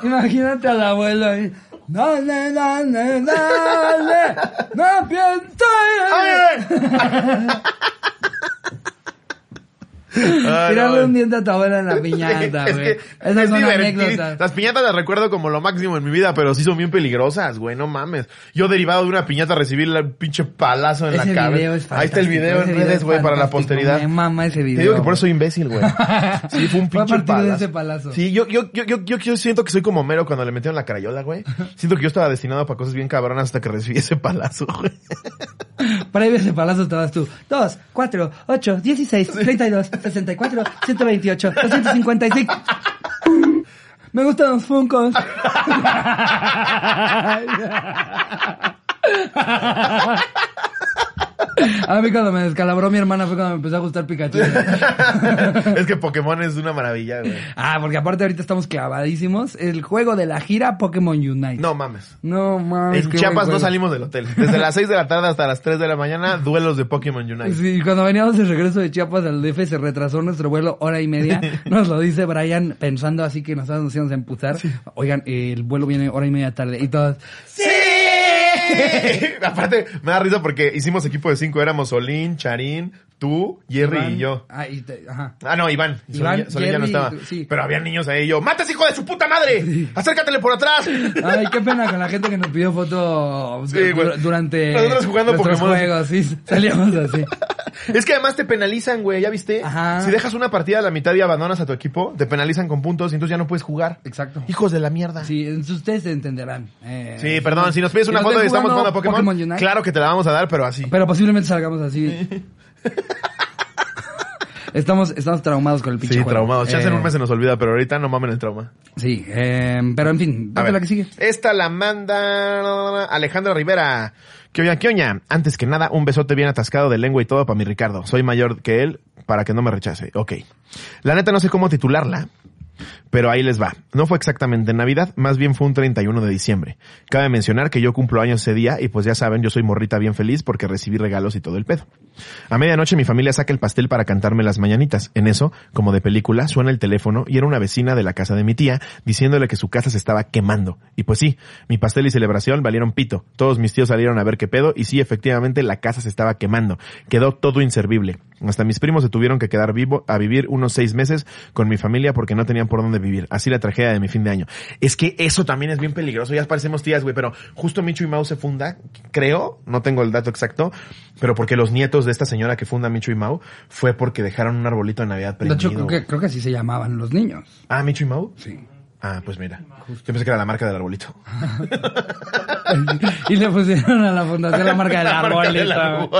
Imagínate al abuelo ahí. Dale, dale, dale. No pienso. Ah, Tirarle no. un diente a tu abuela en la piñata, es güey. que Esas es son anécdotas. Las piñatas las recuerdo como lo máximo en mi vida, pero sí son bien peligrosas, güey, no mames. Yo derivado de una piñata recibí el pinche palazo en Ese la cabeza. es Ahí está el video en redes, es güey, para la posteridad. Me mama ese video. Te digo que por eso soy imbécil, güey. Sí, fue un pinche de palazo. ese palazo. Sí, yo, yo, yo, yo, yo, siento que soy como Mero cuando le metieron la carayola, güey. Siento que yo estaba destinado para cosas bien cabronas hasta que recibí ese palazo, güey. Previo ese palazo estabas tú. 2, 4, 8, 16, 32, 64, 128, 256. Me gustan los funcos. A mí cuando me descalabró mi hermana fue cuando me empezó a gustar Pikachu. es que Pokémon es una maravilla, güey. Ah, porque aparte ahorita estamos clavadísimos. El juego de la gira Pokémon Unite. No mames. No mames. En Chiapas no salimos del hotel. Desde las 6 de la tarde hasta las 3 de la mañana, duelos de Pokémon Unite. Sí, cuando veníamos de regreso de Chiapas al DF se retrasó nuestro vuelo hora y media. Nos lo dice Brian pensando así que nos íbamos a emputar. Oigan, el vuelo viene hora y media tarde. Y todos, ¡Sí! Aparte, me da risa porque hicimos equipo de cinco. Éramos Solín, Charín, tú, Jerry Iván. y yo. Ah, y te- ajá. Ah, no, Iván. Iván, Solín ya no estaba. sí. Pero había niños ahí yo, ¡mates, hijo de su puta madre! ¡Acércatele por atrás! Ay, qué pena con la gente que nos pidió foto Sí, durante Nosotros jugando Pokémon. juegos, sí, salíamos así. Es que además te penalizan, güey, ¿ya viste? Ajá. Si dejas una partida a la mitad y abandonas a tu equipo, te penalizan con puntos y entonces ya no puedes jugar. Exacto. Hijos de la mierda. Sí, entonces ustedes entenderán. Eh, Sí, perdón, si nos pides una foto y estamos jugando a Pokémon, claro que te la vamos a dar, pero así. Pero posiblemente salgamos así. estamos, estamos traumados con el pinche Sí, juego. traumados. En Eh, un mes se nos olvida, pero ahorita no mamen el trauma. Sí, eh, pero en fin, date la que sigue. Esta la manda Alejandra Rivera. Que oña, que oña. Antes que nada, un besote bien atascado de lengua y todo para mi Ricardo. Soy mayor que él para que no me rechace. Ok. La neta no sé cómo titularla. Pero ahí les va. No fue exactamente en Navidad, más bien fue un 31 de diciembre. Cabe mencionar que yo cumplo años ese día y pues ya saben, yo soy morrita bien feliz porque recibí regalos y todo el pedo. A medianoche mi familia saca el pastel para cantarme las mañanitas. En eso, como de película, suena el teléfono y era una vecina de la casa de mi tía diciéndole que su casa se estaba quemando. Y pues sí, mi pastel y celebración valieron pito. Todos mis tíos salieron a ver qué pedo y sí, efectivamente la casa se estaba quemando. Quedó todo inservible. Hasta mis primos se tuvieron que quedar vivo a vivir unos seis meses con mi familia porque no tenían por dónde vivir. Así la tragedia de mi fin de año. Es que eso también es bien peligroso. Ya parecemos tías, güey, pero justo Micho y Mau se funda, creo, no tengo el dato exacto, pero porque los nietos de esta señora que funda Micho y Mau fue porque dejaron un arbolito de Navidad De prendido. hecho, creo que, creo que así se llamaban los niños. Ah, Micho y Mau. Sí. Ah, pues mira. Yo pensé que era la marca del arbolito. y le pusieron a la fundación la marca del arbolito.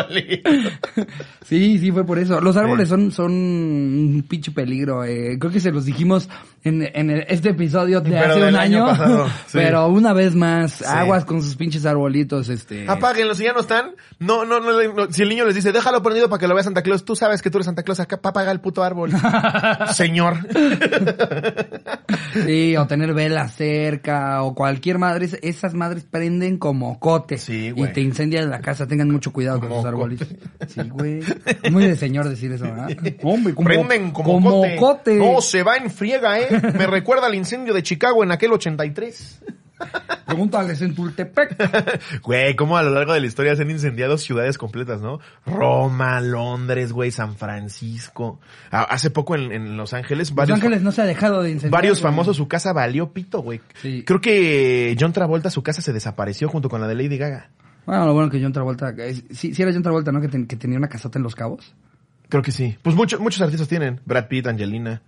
Sí, sí, fue por eso. Los árboles son, son un pinche peligro. Eh. Creo que se los dijimos en, en este episodio de Pero hace un año año. pasado, sí. Pero una vez más, aguas con sus pinches arbolitos, este. Apáguenlos, si ya no están. No, no, no, no, Si el niño les dice, déjalo prendido para que lo vea Santa Claus, tú sabes que tú eres Santa Claus, acá apaga el puto árbol. Señor. Sí, o tener velas cerca, o cualquier madre. es- Esas madres prenden como cote. Sí, Y te incendian la casa. Tengan mucho cuidado con Como sus arbolitos. cote. Sí, güey. Es muy de señor decir eso, ¿verdad? Hombre, como, Prenden como, como cote. cote. No, se va en friega, ¿eh? Me recuerda al incendio de Chicago en aquel 83. Pregúntales en Tultepec. Güey, cómo a lo largo de la historia se han incendiado ciudades completas, ¿no? Roma, Londres, güey, San Francisco. Hace poco en, en Los Ángeles, Los varios, Ángeles no se ha dejado de incendiar. varios güey. famosos, su casa valió pito, güey. Sí. Creo que John Travolta, su casa se desapareció junto con la de Lady Gaga. Bueno, lo bueno que John Travolta, sí, sí era John Travolta, ¿no? Que, ten- que tenía una casota en Los Cabos. Creo que sí. Pues muchos muchos artistas tienen. Brad Pitt, Angelina.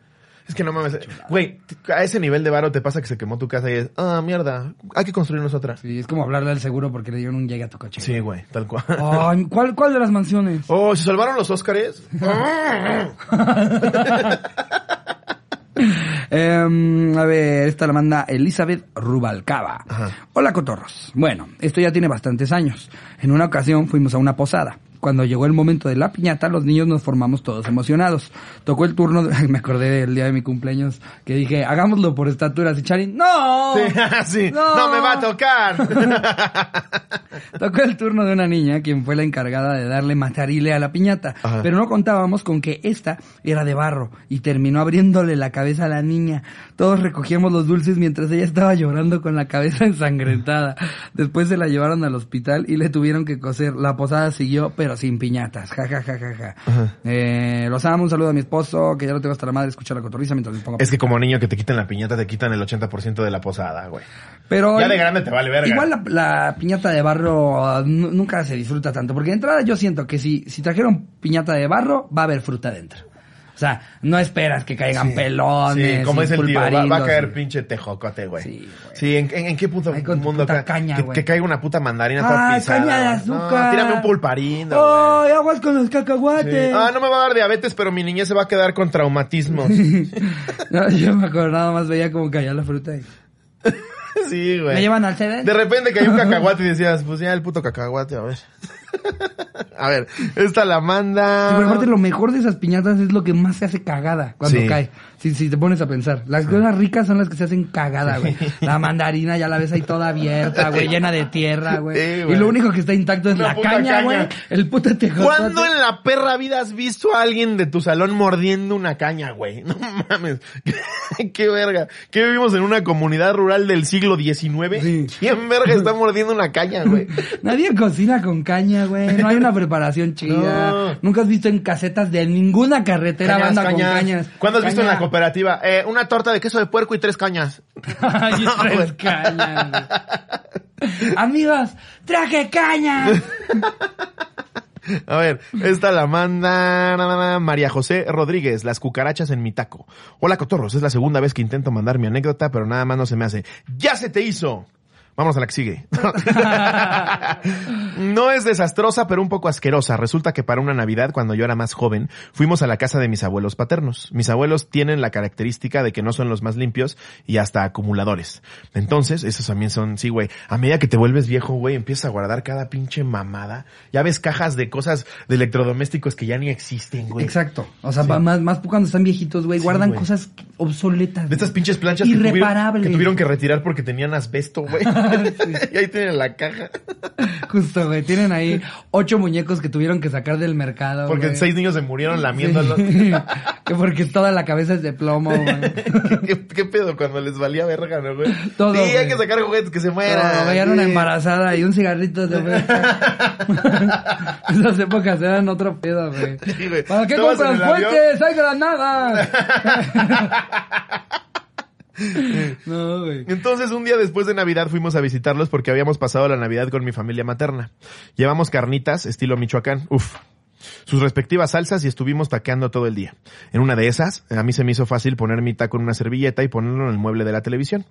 Es que no mames. Güey, a ese nivel de varo te pasa que se quemó tu casa y es, ah, mierda, hay que construirnos otra. Sí, es como hablarle al seguro porque le dieron un llegue a tu coche. Sí, güey, tal cual. ¿cuál, ¿Cuál de las mansiones? Oh, ¿se salvaron los Óscares? Em, a ver, esta la manda Elizabeth Rubalcaba. Ajá. Hola, cotorros. Bueno, esto ya tiene bastantes años. En una ocasión fuimos a una posada. Cuando llegó el momento de la piñata, los niños nos formamos todos emocionados. Tocó el turno, de- me acordé del día de mi cumpleaños, que dije, hagámoslo por estaturas. Y Charin, ¡No! Sí, sí. No. me va a tocar. Tocó el turno de una niña, quien fue la encargada de darle matarile a la piñata. Ajá. Pero no contábamos con que esta era de barro y terminó abriéndole la cabeza a la niña. Todos recogíamos los dulces mientras ella estaba llorando con la cabeza ensangrentada. Después se la llevaron al hospital y le tuvieron que coser. La posada siguió, pero sin piñatas. Ja, ja, ja, ja, ja. Eh, los amo, un saludo a mi esposo, que ya lo tengo hasta la madre, escucha la cotorriza mientras me pongo. es que como niño que te quitan la piñata, te quitan el 80% de la posada, güey. Pero Ya de grande te vale verga. Igual la, la piñata de barro ah, nu- nunca se disfruta tanto, porque de entrada yo siento que si, si trajeron piñata de barro, va a haber fruta dentro. O sea, no esperas que caigan pelones. Sí, como es el tío, va, va a caer pinche tejocote, güey. Sí, Sí, güey. ¿en, en, en qué punto tu mundo ca- caña, que, güey. que caiga una puta mandarina toda ¡Ay, pisada? caña de güey. azúcar! No, tírame un pulparindo, güey. ¡Ay, aguas con los Sí. cacahuates! Ah, no me va a dar diabetes, pero mi niñez se va a quedar con traumatismos. No, yo me acuerdo, nada más veía como caía la fruta y... sí, güey. ¿Me llevan al Seven? De repente cayó un cacahuate y decías, pues ya el puto cacahuate, a ver. A ver, esta la manda. Sí, pero aparte lo mejor de esas piñatas es lo que más se hace cagada cuando Sí. cae. Si, si te pones a pensar. Las cosas ricas son las que se hacen cagada, güey. La mandarina ya la ves ahí toda abierta, güey, llena de tierra, güey. Sí, y lo único que está intacto es Una la caña, güey. El puto tejocote. ¿Cuándo en la perra vida has visto a alguien de tu salón mordiendo una caña, güey? No mames. Qué verga. ¿Qué vivimos en una comunidad rural del siglo XIX? Sí. ¿Quién verga está mordiendo una caña, güey? Nadie cocina con caña, güey. No hay una preparación chida. No. Nunca has visto en casetas de ninguna carretera Cañas, banda cañas. con cañas. ¿Cuándo has visto en la. Cooperativa? Eh, una torta de queso de puerco y tres cañas. Tres cañas. Amigos, traje caña. A ver, esta la manda María José Rodríguez, las cucarachas en mi taco. Hola cotorros, es la segunda vez que intento mandar mi anécdota, pero nada más no se me hace. ¡Ya se te hizo! Vamos a la que sigue. No es desastrosa, pero un poco asquerosa. Resulta que para una Navidad, cuando yo era más joven, fuimos a la casa de mis abuelos paternos. Mis abuelos tienen la característica de que no son los más limpios y hasta acumuladores. Entonces, esos también son, sí, güey. A medida que te vuelves viejo, güey, empiezas a guardar cada pinche mamada. Ya ves cajas de cosas de electrodomésticos que ya ni existen, güey. Exacto. O sea, pa- más, más cuando están viejitos, güey, Sí, guardan güey. cosas obsoletas. De estas pinches planchas que tuvieron, Irreparables. que tuvieron que retirar porque tenían asbesto, güey. y ahí tienen la caja. Justo, güey. Tienen ahí ocho muñecos que tuvieron que sacar del mercado. Porque güey. seis niños se murieron lamiéndolo. Sí. que porque toda la cabeza es de plomo, güey. ¿Qué, qué pedo cuando les valía verga, no, güey? Todo, Sí, hay que sacar juguetes que se mueran. No, veían una embarazada y un cigarrito de Esas épocas eran otro pedo, güey. Sí, güey. ¿Para qué avión. puentes? ¡Hay granadas! no, güey. Entonces un día después de Navidad fuimos a visitarlos porque habíamos pasado la Navidad con mi familia materna. Llevamos carnitas estilo Michoacán, uf. Sus respectivas salsas y estuvimos taqueando todo el día. En una de esas, a mí se me hizo fácil poner mi taco en una servilleta y ponerlo en el mueble de la televisión.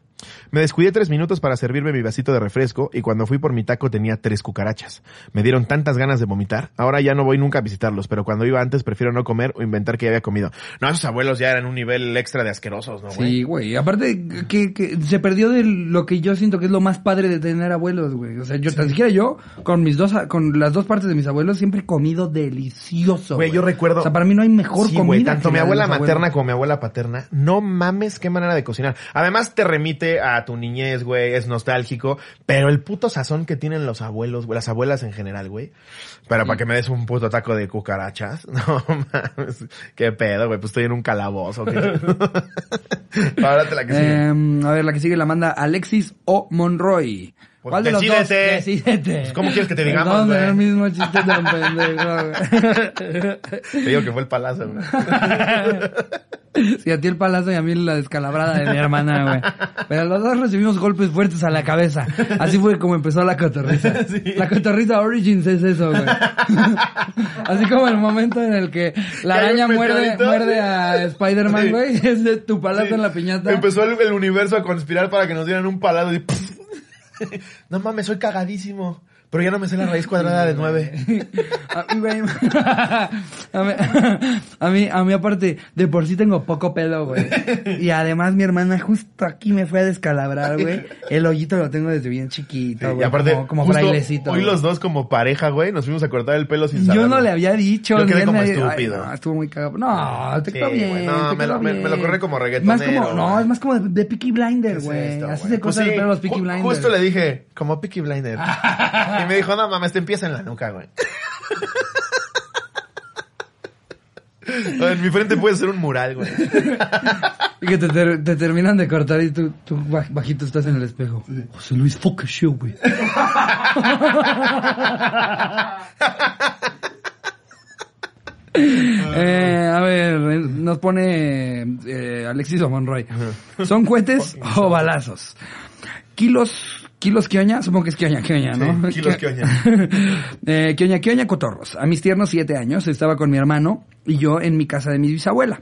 Me descuidé tres minutos para servirme mi vasito de refresco y cuando fui por mi taco tenía tres cucarachas. Me dieron tantas ganas de vomitar. Ahora ya no voy nunca a visitarlos, pero cuando iba antes prefiero no comer o inventar que ya había comido. No, esos abuelos ya eran un nivel extra de asquerosos, ¿no, güey? Sí, güey. Aparte, que, que se perdió de lo que yo siento que es lo más padre de tener abuelos, güey. O sea, yo tan siquiera yo, con mis dos, con las dos partes de mis abuelos, siempre he comido delicioso. Güey, yo recuerdo- O sea, para mí no hay mejor Sí, comida. güey, tanto que mi abuela materna como mi abuela paterna, no mames qué manera de cocinar. Además te remite a tu niñez, güey, es nostálgico, pero el puto sazón que tienen los abuelos, güey, las abuelas en general, güey. Pero para que me des un puto taco de cucarachas, no mames, qué pedo, güey, pues estoy en un calabozo. Ahora te la que sigue. Eh, a ver, la que sigue la manda Alexis O. Monroy. Pues ¿Cuál de los dos? decídete. Pues, ¿cómo quieres que te digamos, güey? el mismo chiste tan pendejo. Te digo que fue el palazo, güey. Sí, a ti el palazo y a mí la descalabrada de mi hermana, güey. Pero los dos recibimos golpes fuertes a la cabeza. Así fue como empezó la cotorriza. La cotorriza Origins es eso, güey. Así como el momento en el que la araña muerde, muerde a Spider-Man, Sí. güey. Es de tu palazo Sí. en la piñata. Empezó el, el universo a conspirar para que nos dieran un palazo y... no mames, soy cagadísimo. Pero ya no me sé la raíz cuadrada de nueve. A mí, güey, a mí, a mí, a mí aparte, de por sí tengo poco pelo, güey. Y además mi hermana justo aquí me fue a descalabrar, güey. El hoyito lo tengo desde bien chiquito, y güey. aparte, como, como justo frailecito. hoy güey. los dos como pareja, güey, nos fuimos a cortar el pelo sin Yo saberlo. no le había dicho. Yo quedé como estúpido. Ay, no, estuvo muy cagado. No, te Sí, quedó bien. güey, no, te me lo- quedó me- me lo bien. corré como Más reggaetonero, como, no, es más como de, de Peaky Blinder, ¿Qué es güey. esto, Así se Pues cortan sí, el pelo los Peaky Blinders. Justo le dije, como Peaky Blinder. y me dijo, no mames, te empieza en la nuca, güey. En mi frente puede ser un mural, güey. Y que te, ter- te terminan de cortar y tú, tú baj- bajito estás en el espejo. José Luis, fuck show, güey. Eh, a ver, nos pone eh, Alexis o Monroy. ¿Son cohetes o balazos? Kilos, Kilos Kioña, supongo que es Kioña, Kioña, ¿no? Sí, kilos Kioña. eh, Kioña, Kioña, Cotorros. A mis tiernos siete años estaba con mi hermano y yo en mi casa de mi bisabuela.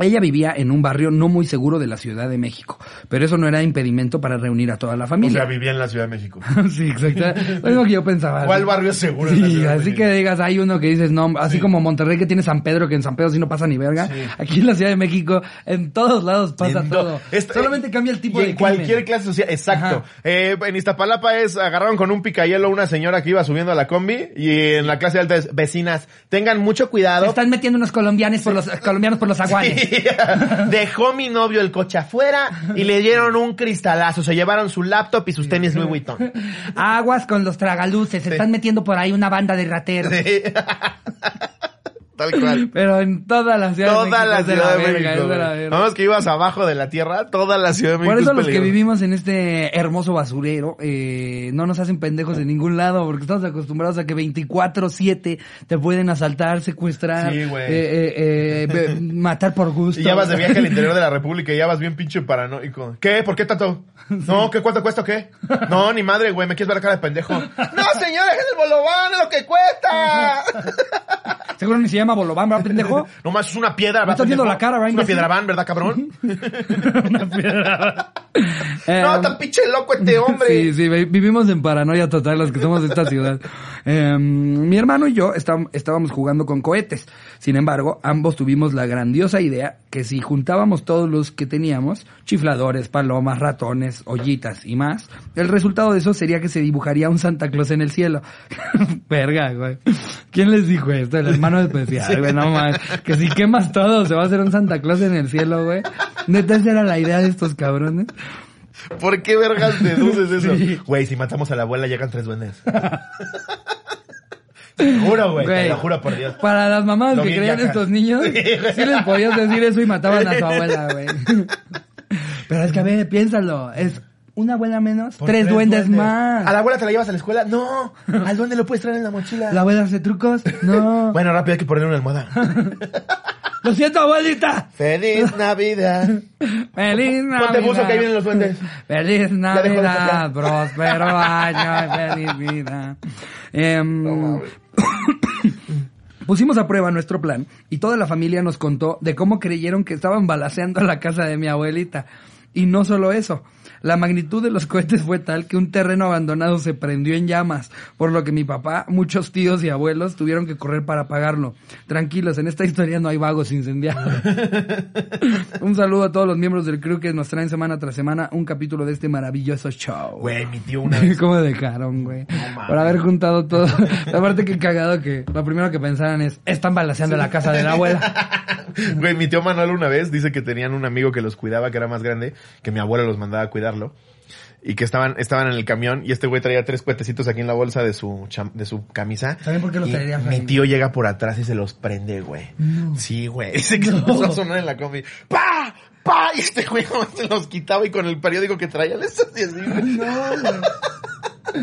Ella vivía en un barrio no muy seguro de la Ciudad de México, pero eso no era impedimento para reunir a toda la O familia. sea, vivía en la Ciudad de México. sí, exacto. Lo mismo que yo pensaba. ¿Cuál barrio es seguro en la Sí, Ciudad de así que digas, hay uno que dices, no, así como Monterrey que tiene San Pedro, que en San Pedro sí no pasa ni verga. Sí. Aquí en la Ciudad de México, en todos lados pasa En todo. do- Esta- Solamente cambia el tipo y de en cualquier clase social, exacto. Eh, en Iztapalapa es, agarraron con un picayelo una señora que iba subiendo a la combi y en la clase alta es, vecinas, tengan mucho Se cuidado. están metiendo unos colombianos por los, colombianos por los aguanes. Dejó mi novio el coche afuera y le dieron un cristalazo. Se llevaron su laptop y sus tenis Louis Vuitton. Aguas con los tragaluces, se están metiendo por ahí una banda de rateros. Sí. Tal cual. Pero en toda la ciudad de Toda México la es de Ciudad de México. de la. Vamos que ibas abajo de la tierra, toda la Ciudad de México Por eso es los que vivimos en este hermoso basurero eh, no nos hacen pendejos de ningún lado porque estamos acostumbrados a que 24/7 te pueden asaltar, secuestrar, Sí, eh, eh, eh, matar por gusto. Y ya vas de viaje al interior de la República y ya vas bien pinche paranoico. ¿Qué? ¿Por qué tanto? No, ¿qué cuánto cuesta o qué? No, ni madre, güey, me quieres ver la cara de pendejo. No, señor, es el bolobán, es lo que cuesta. Seguro ni se llama Bolobán, ¿verdad, pendejo? No más es una piedra, Me estás viendo la cara, ¿verdad, Es una piedra van, ¿verdad, cabrón? Una piedra. No, Em, tan pinche loco este hombre. Sí, sí, vi- vivimos en paranoia total los que somos de esta ciudad. Eh, mi hermano y yo estábamos jugando con cohetes. Sin embargo, ambos tuvimos la grandiosa idea que si juntábamos todos los que teníamos, chifladores, palomas, ratones, ollitas y más, el resultado de eso sería que se dibujaría un Santa Claus en el cielo. Verga, güey. ¿Quién les dijo esto? El hermano güey, no. Que si quemas todo, se va a hacer un Santa Claus en el cielo, güey. Neta, esa era la idea de estos cabrones. ¿Por qué vergas deduces eso? Sí. Güey, si matamos a la abuela llegan tres duendes. Te juro, güey, te lo juro por Dios. Para las mamás Lo que creían estos niños, Sí, sí les podías decir eso y mataban a su abuela, güey. Pero es que a ver, piénsalo, es una abuela menos, tres, duendes, más. ¿A la abuela te la llevas a la escuela? No. ¿Al duende lo puedes traer en la mochila? ¿La abuela hace trucos? No. Bueno, rápido hay que ponerle una almohada. Lo siento, abuelita. ¡Feliz Navidad! Feliz Navidad. Ponte buzo que ahí vienen los duendes. Feliz Navidad, próspero año, feliz vida. Em. Pusimos a prueba nuestro plan y toda la familia nos contó de cómo creyeron que estaban balaceando la casa de mi abuelita. Y no solo eso, la magnitud de los cohetes fue tal que un terreno abandonado se prendió en llamas, por lo que mi papá, muchos tíos y abuelos tuvieron que correr para apagarlo. Tranquilos, en esta historia no hay vagos incendiados. un saludo a todos los miembros del crew que nos traen semana tras semana un capítulo de este maravilloso show. Güey, mi tío una vez. ¿Cómo dejaron, güey? mames. Por haber juntado todo. Aparte que cagado que lo primero que pensaran es, están balaseando la casa de la abuela. Güey, mi tío Manuel una vez dice que tenían un amigo que los cuidaba, que era más grande, que mi abuela los mandaba a Y que estaban, estaban en el camión y este güey traía tres cuetecitos aquí en la bolsa de su, de su camisa. ¿Saben por qué los traería, Mi tío llega por atrás y se los prende, güey. Sí, güey. Dice que empezó a sonar en la combi. ¡Pa! ¡Pa! Y este güey se los quitaba y con el periódico que traía les así, güey. No, güey.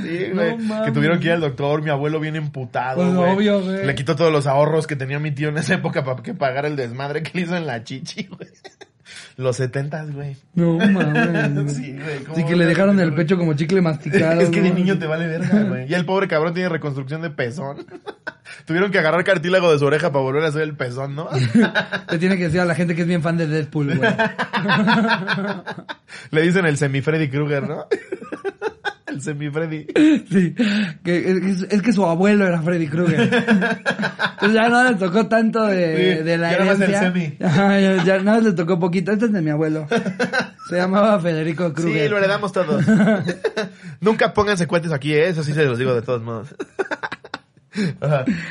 Sí, No güey. que tuvieron que ir al doctor, mi abuelo bien emputado, Pues, güey. obvio, güey. Le quitó todos los ahorros que tenía mi tío en esa época para que pagara el desmadre que le hizo en la chichi, güey. Los setentas, güey. No mames. Sí, güey, ¿cómo Sí, que le dejaron el pecho como chicle masticado. Es que de niño te vale verga, güey. Y el pobre cabrón tiene reconstrucción de pezón. Tuvieron que agarrar cartílago de su oreja para volver a hacer el pezón, ¿no? Te tiene que decir a la gente que es bien fan de Deadpool, güey. Le dicen el semi-Freddy Krueger, ¿no? El semi-Freddy. Sí, que es, es que su abuelo era Freddy Krueger. Entonces ya no le tocó tanto de, Sí, de la ya nada más el herencia. semi. Ajá, ya, ya nada más le tocó poquito. Este es de mi abuelo. Se llamaba Federico Krueger. Sí, lo heredamos todos. Nunca pónganse cuentes aquí, ¿eh? Eso sí se los digo de todos modos.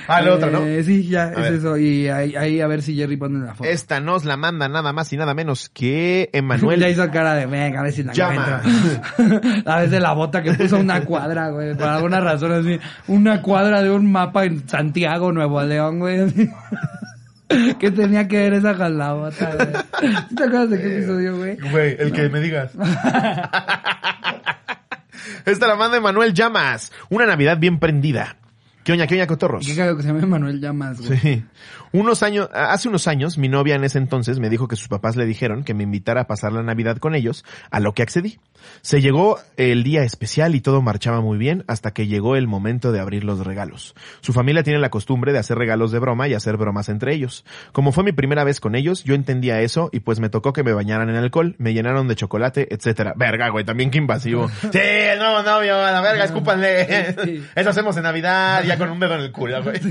Ah, la otra, ¿no? Eh, sí, ya, es ver. eso. Y ahí, ahí a ver si Jerry pone la foto. Esta nos la manda nada más y nada menos que Ya Emanuel hizo cara de, venga, a ver si la Llama. a veces la bota que puso una cuadra, güey. Por alguna razón así. Una cuadra de un mapa en Santiago, Nuevo León, güey. así. ¿Qué tenía que ver esa con la bota, güey? ¿Te acuerdas de qué episodio, güey? Güey, el que me digas. Esta la manda Emanuel Llamas. Una Navidad bien prendida. ¿Qué oña, qué oña, cotorros? Qué cagado que se llame Manuel Llamas, güey. Sí. Unos años, hace unos años, mi novia en ese entonces me dijo que sus papás le dijeron que me invitara a pasar la Navidad con ellos, a lo que accedí. Se llegó el día especial y todo marchaba muy bien hasta que llegó el momento de abrir los regalos. Su familia tiene la costumbre de hacer regalos de broma y hacer bromas entre ellos. Como fue mi primera vez con ellos, yo entendía eso y pues me tocó que me bañaran en alcohol, me llenaron de chocolate, etcétera. Verga, güey, también qué invasivo. sí, el nuevo novio, a la verga, escúpanle. Sí. Eso hacemos en Navidad, ya con un dedo en el culo, güey.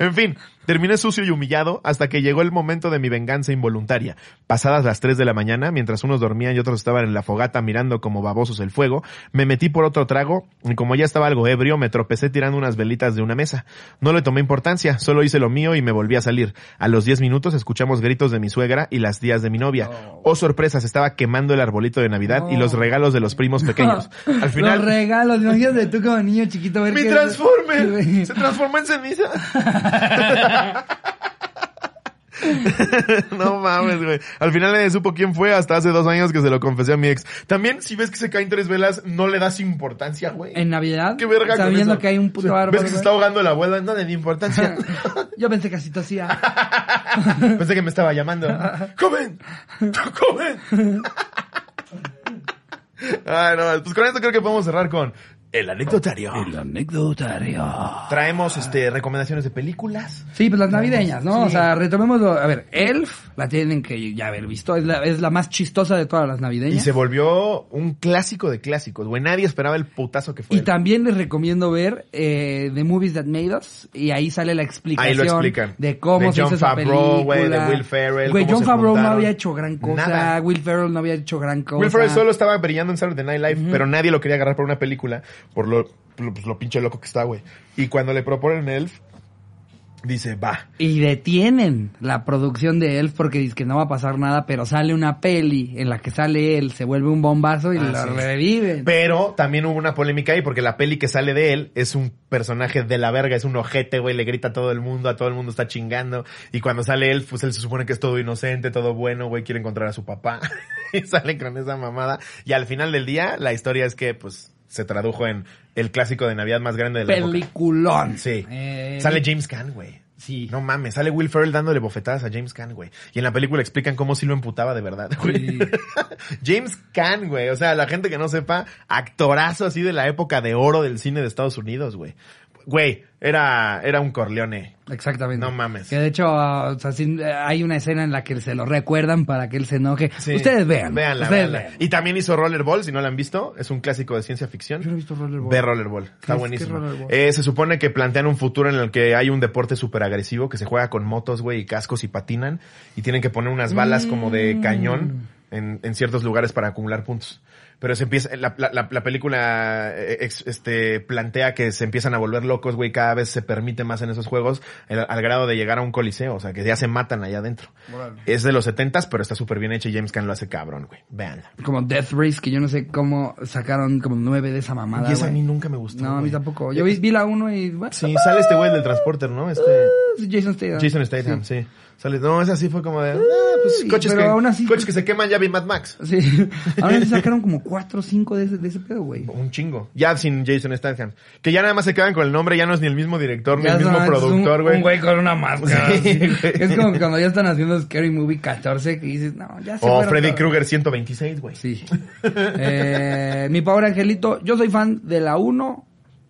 En fin, terminé sucio y humillado hasta que llegó el momento de mi venganza involuntaria. Pasadas las 3 de la mañana, mientras unos dormían y otros estaban en la fogata mirando como babosos el fuego, me metí por otro trago y como ya estaba algo ebrio, me tropecé tirando unas velitas de una mesa. No le tomé importancia, solo hice lo mío y me volví a salir. A los 10 minutos escuchamos gritos de mi suegra y las tías de mi novia. Oh, sorpresa, se estaba quemando el arbolito de Navidad y los regalos de los primos pequeños. Al final... Los regalos, imagínate tú como niño chiquito ver ¡Mi transforme! Se transformó en ceniza. no mames, güey. Al final nadie supo quién fue hasta hace dos años que se lo confesé a mi ex. También, si ves que se caen tres velas, no le das importancia, güey. En Navidad, Qué verga sabiendo que hay un puto árbol. Ves que se está ahogando la abuela, no le di importancia. Yo pensé que así tosía. Pensé que me estaba llamando. ¡Comen! ¡Comen! Ay, no, pues con esto creo que podemos cerrar con el anecdotario. El anecdotario. Traemos este recomendaciones de películas. Sí, pues las navideñas, ¿no? Sí. O sea, retomemos, a ver, Elf, la tienen que ya haber visto, es la, es la más chistosa de todas las navideñas. Y se volvió un clásico de clásicos, güey. Nadie esperaba el putazo que fue. Y también les recomiendo ver eh, The Movies That Made Us y ahí sale la explicación Ahí lo explican. de cómo De se Jon hizo esa Favreau, película. güey, de Will Ferrell, Güey, John Favreau no había hecho gran cosa. Nada. Will Ferrell no había hecho gran cosa. Will Ferrell solo estaba brillando en Saturday Night Live, pero nadie lo quería agarrar por una película por lo, lo, pues, lo pinche loco que está, güey. Y cuando le proponen Elf, dice, va. Y detienen la producción de Elf porque dice que no va a pasar nada, pero sale una peli en la que sale él, se vuelve un bombazo y Ah, lo sí. reviven. Pero también hubo una polémica ahí porque la peli que sale de él es un personaje de la verga, es un ojete, güey, le grita a todo el mundo, a todo el mundo está chingando. Y cuando sale él, pues él se supone que es todo inocente, todo bueno, güey, quiere encontrar a su papá. y sale con esa mamada. Y al final del día, la historia es que, pues, se tradujo en el clásico de Navidad más grande de la época. Peliculón. Sí. Eh, Sale James Caan, güey. Sí. No mames, sale Will Ferrell dándole bofetadas a James Caan, güey. Y en la película explican cómo sí lo emputaba de verdad, güey. Sí. James Caan, güey. O sea, la gente que no sepa, actorazo así de la época de oro del cine de Estados Unidos, güey. Güey, era, era un Corleone. Exactamente. No mames. Que de hecho, uh, o sea, sí, hay una escena en la que se lo recuerdan para que él se enoje. Sí. Ustedes vean. Véanla, ustedes véanla. vean. Y también hizo Rollerball, si no la han visto. Es un clásico de ciencia ficción. Yo no he visto Rollerball. Ve Rollerball. Está ¿Qué es- buenísimo. Rollerball? Eh, se supone que plantean un futuro en el que hay un deporte súper agresivo que se juega con motos, güey, y cascos y patinan. Y tienen que poner unas balas como de Mm. cañón en, en ciertos lugares para acumular puntos. Pero se empieza, la, la, la- la película eh, ex- este, plantea que se empiezan a volver locos, güey, cada vez se permite más en esos juegos, el- al grado de llegar a un coliseo, o sea, que ya se matan allá adentro. Es de los setentas, pero está súper bien hecha y James Caan lo hace cabrón, güey. Véanla. Como Death Race, que yo no sé cómo sacaron como nueve de esa mamada. y esa a mí nunca me gustó. No, a mí tampoco. Yo vi, vi la uno y... bueno, Sí, sale este güey del transporter, ¿no? Este... Jason Statham. Jason Statham, sí. Sale, no, esa sí fue como de, ah, pues coches, pero que, aún así- coches que se queman, ya vi Mad Max. Sí. Ahora sí sacaron como cuatro o cinco de ese, de ese pedo, güey. Un chingo. Ya sin Jason Statham. Que ya nada más se quedan con el nombre, ya no es ni el mismo director, ni el mismo productor, güey. Un güey con una máscara. Sí, así. Es como cuando ya están haciendo Scary Movie 14 que dices, no, ya se O Freddy. Krueger 126, güey. Sí. Eh, mi pobre angelito, yo soy fan de la 1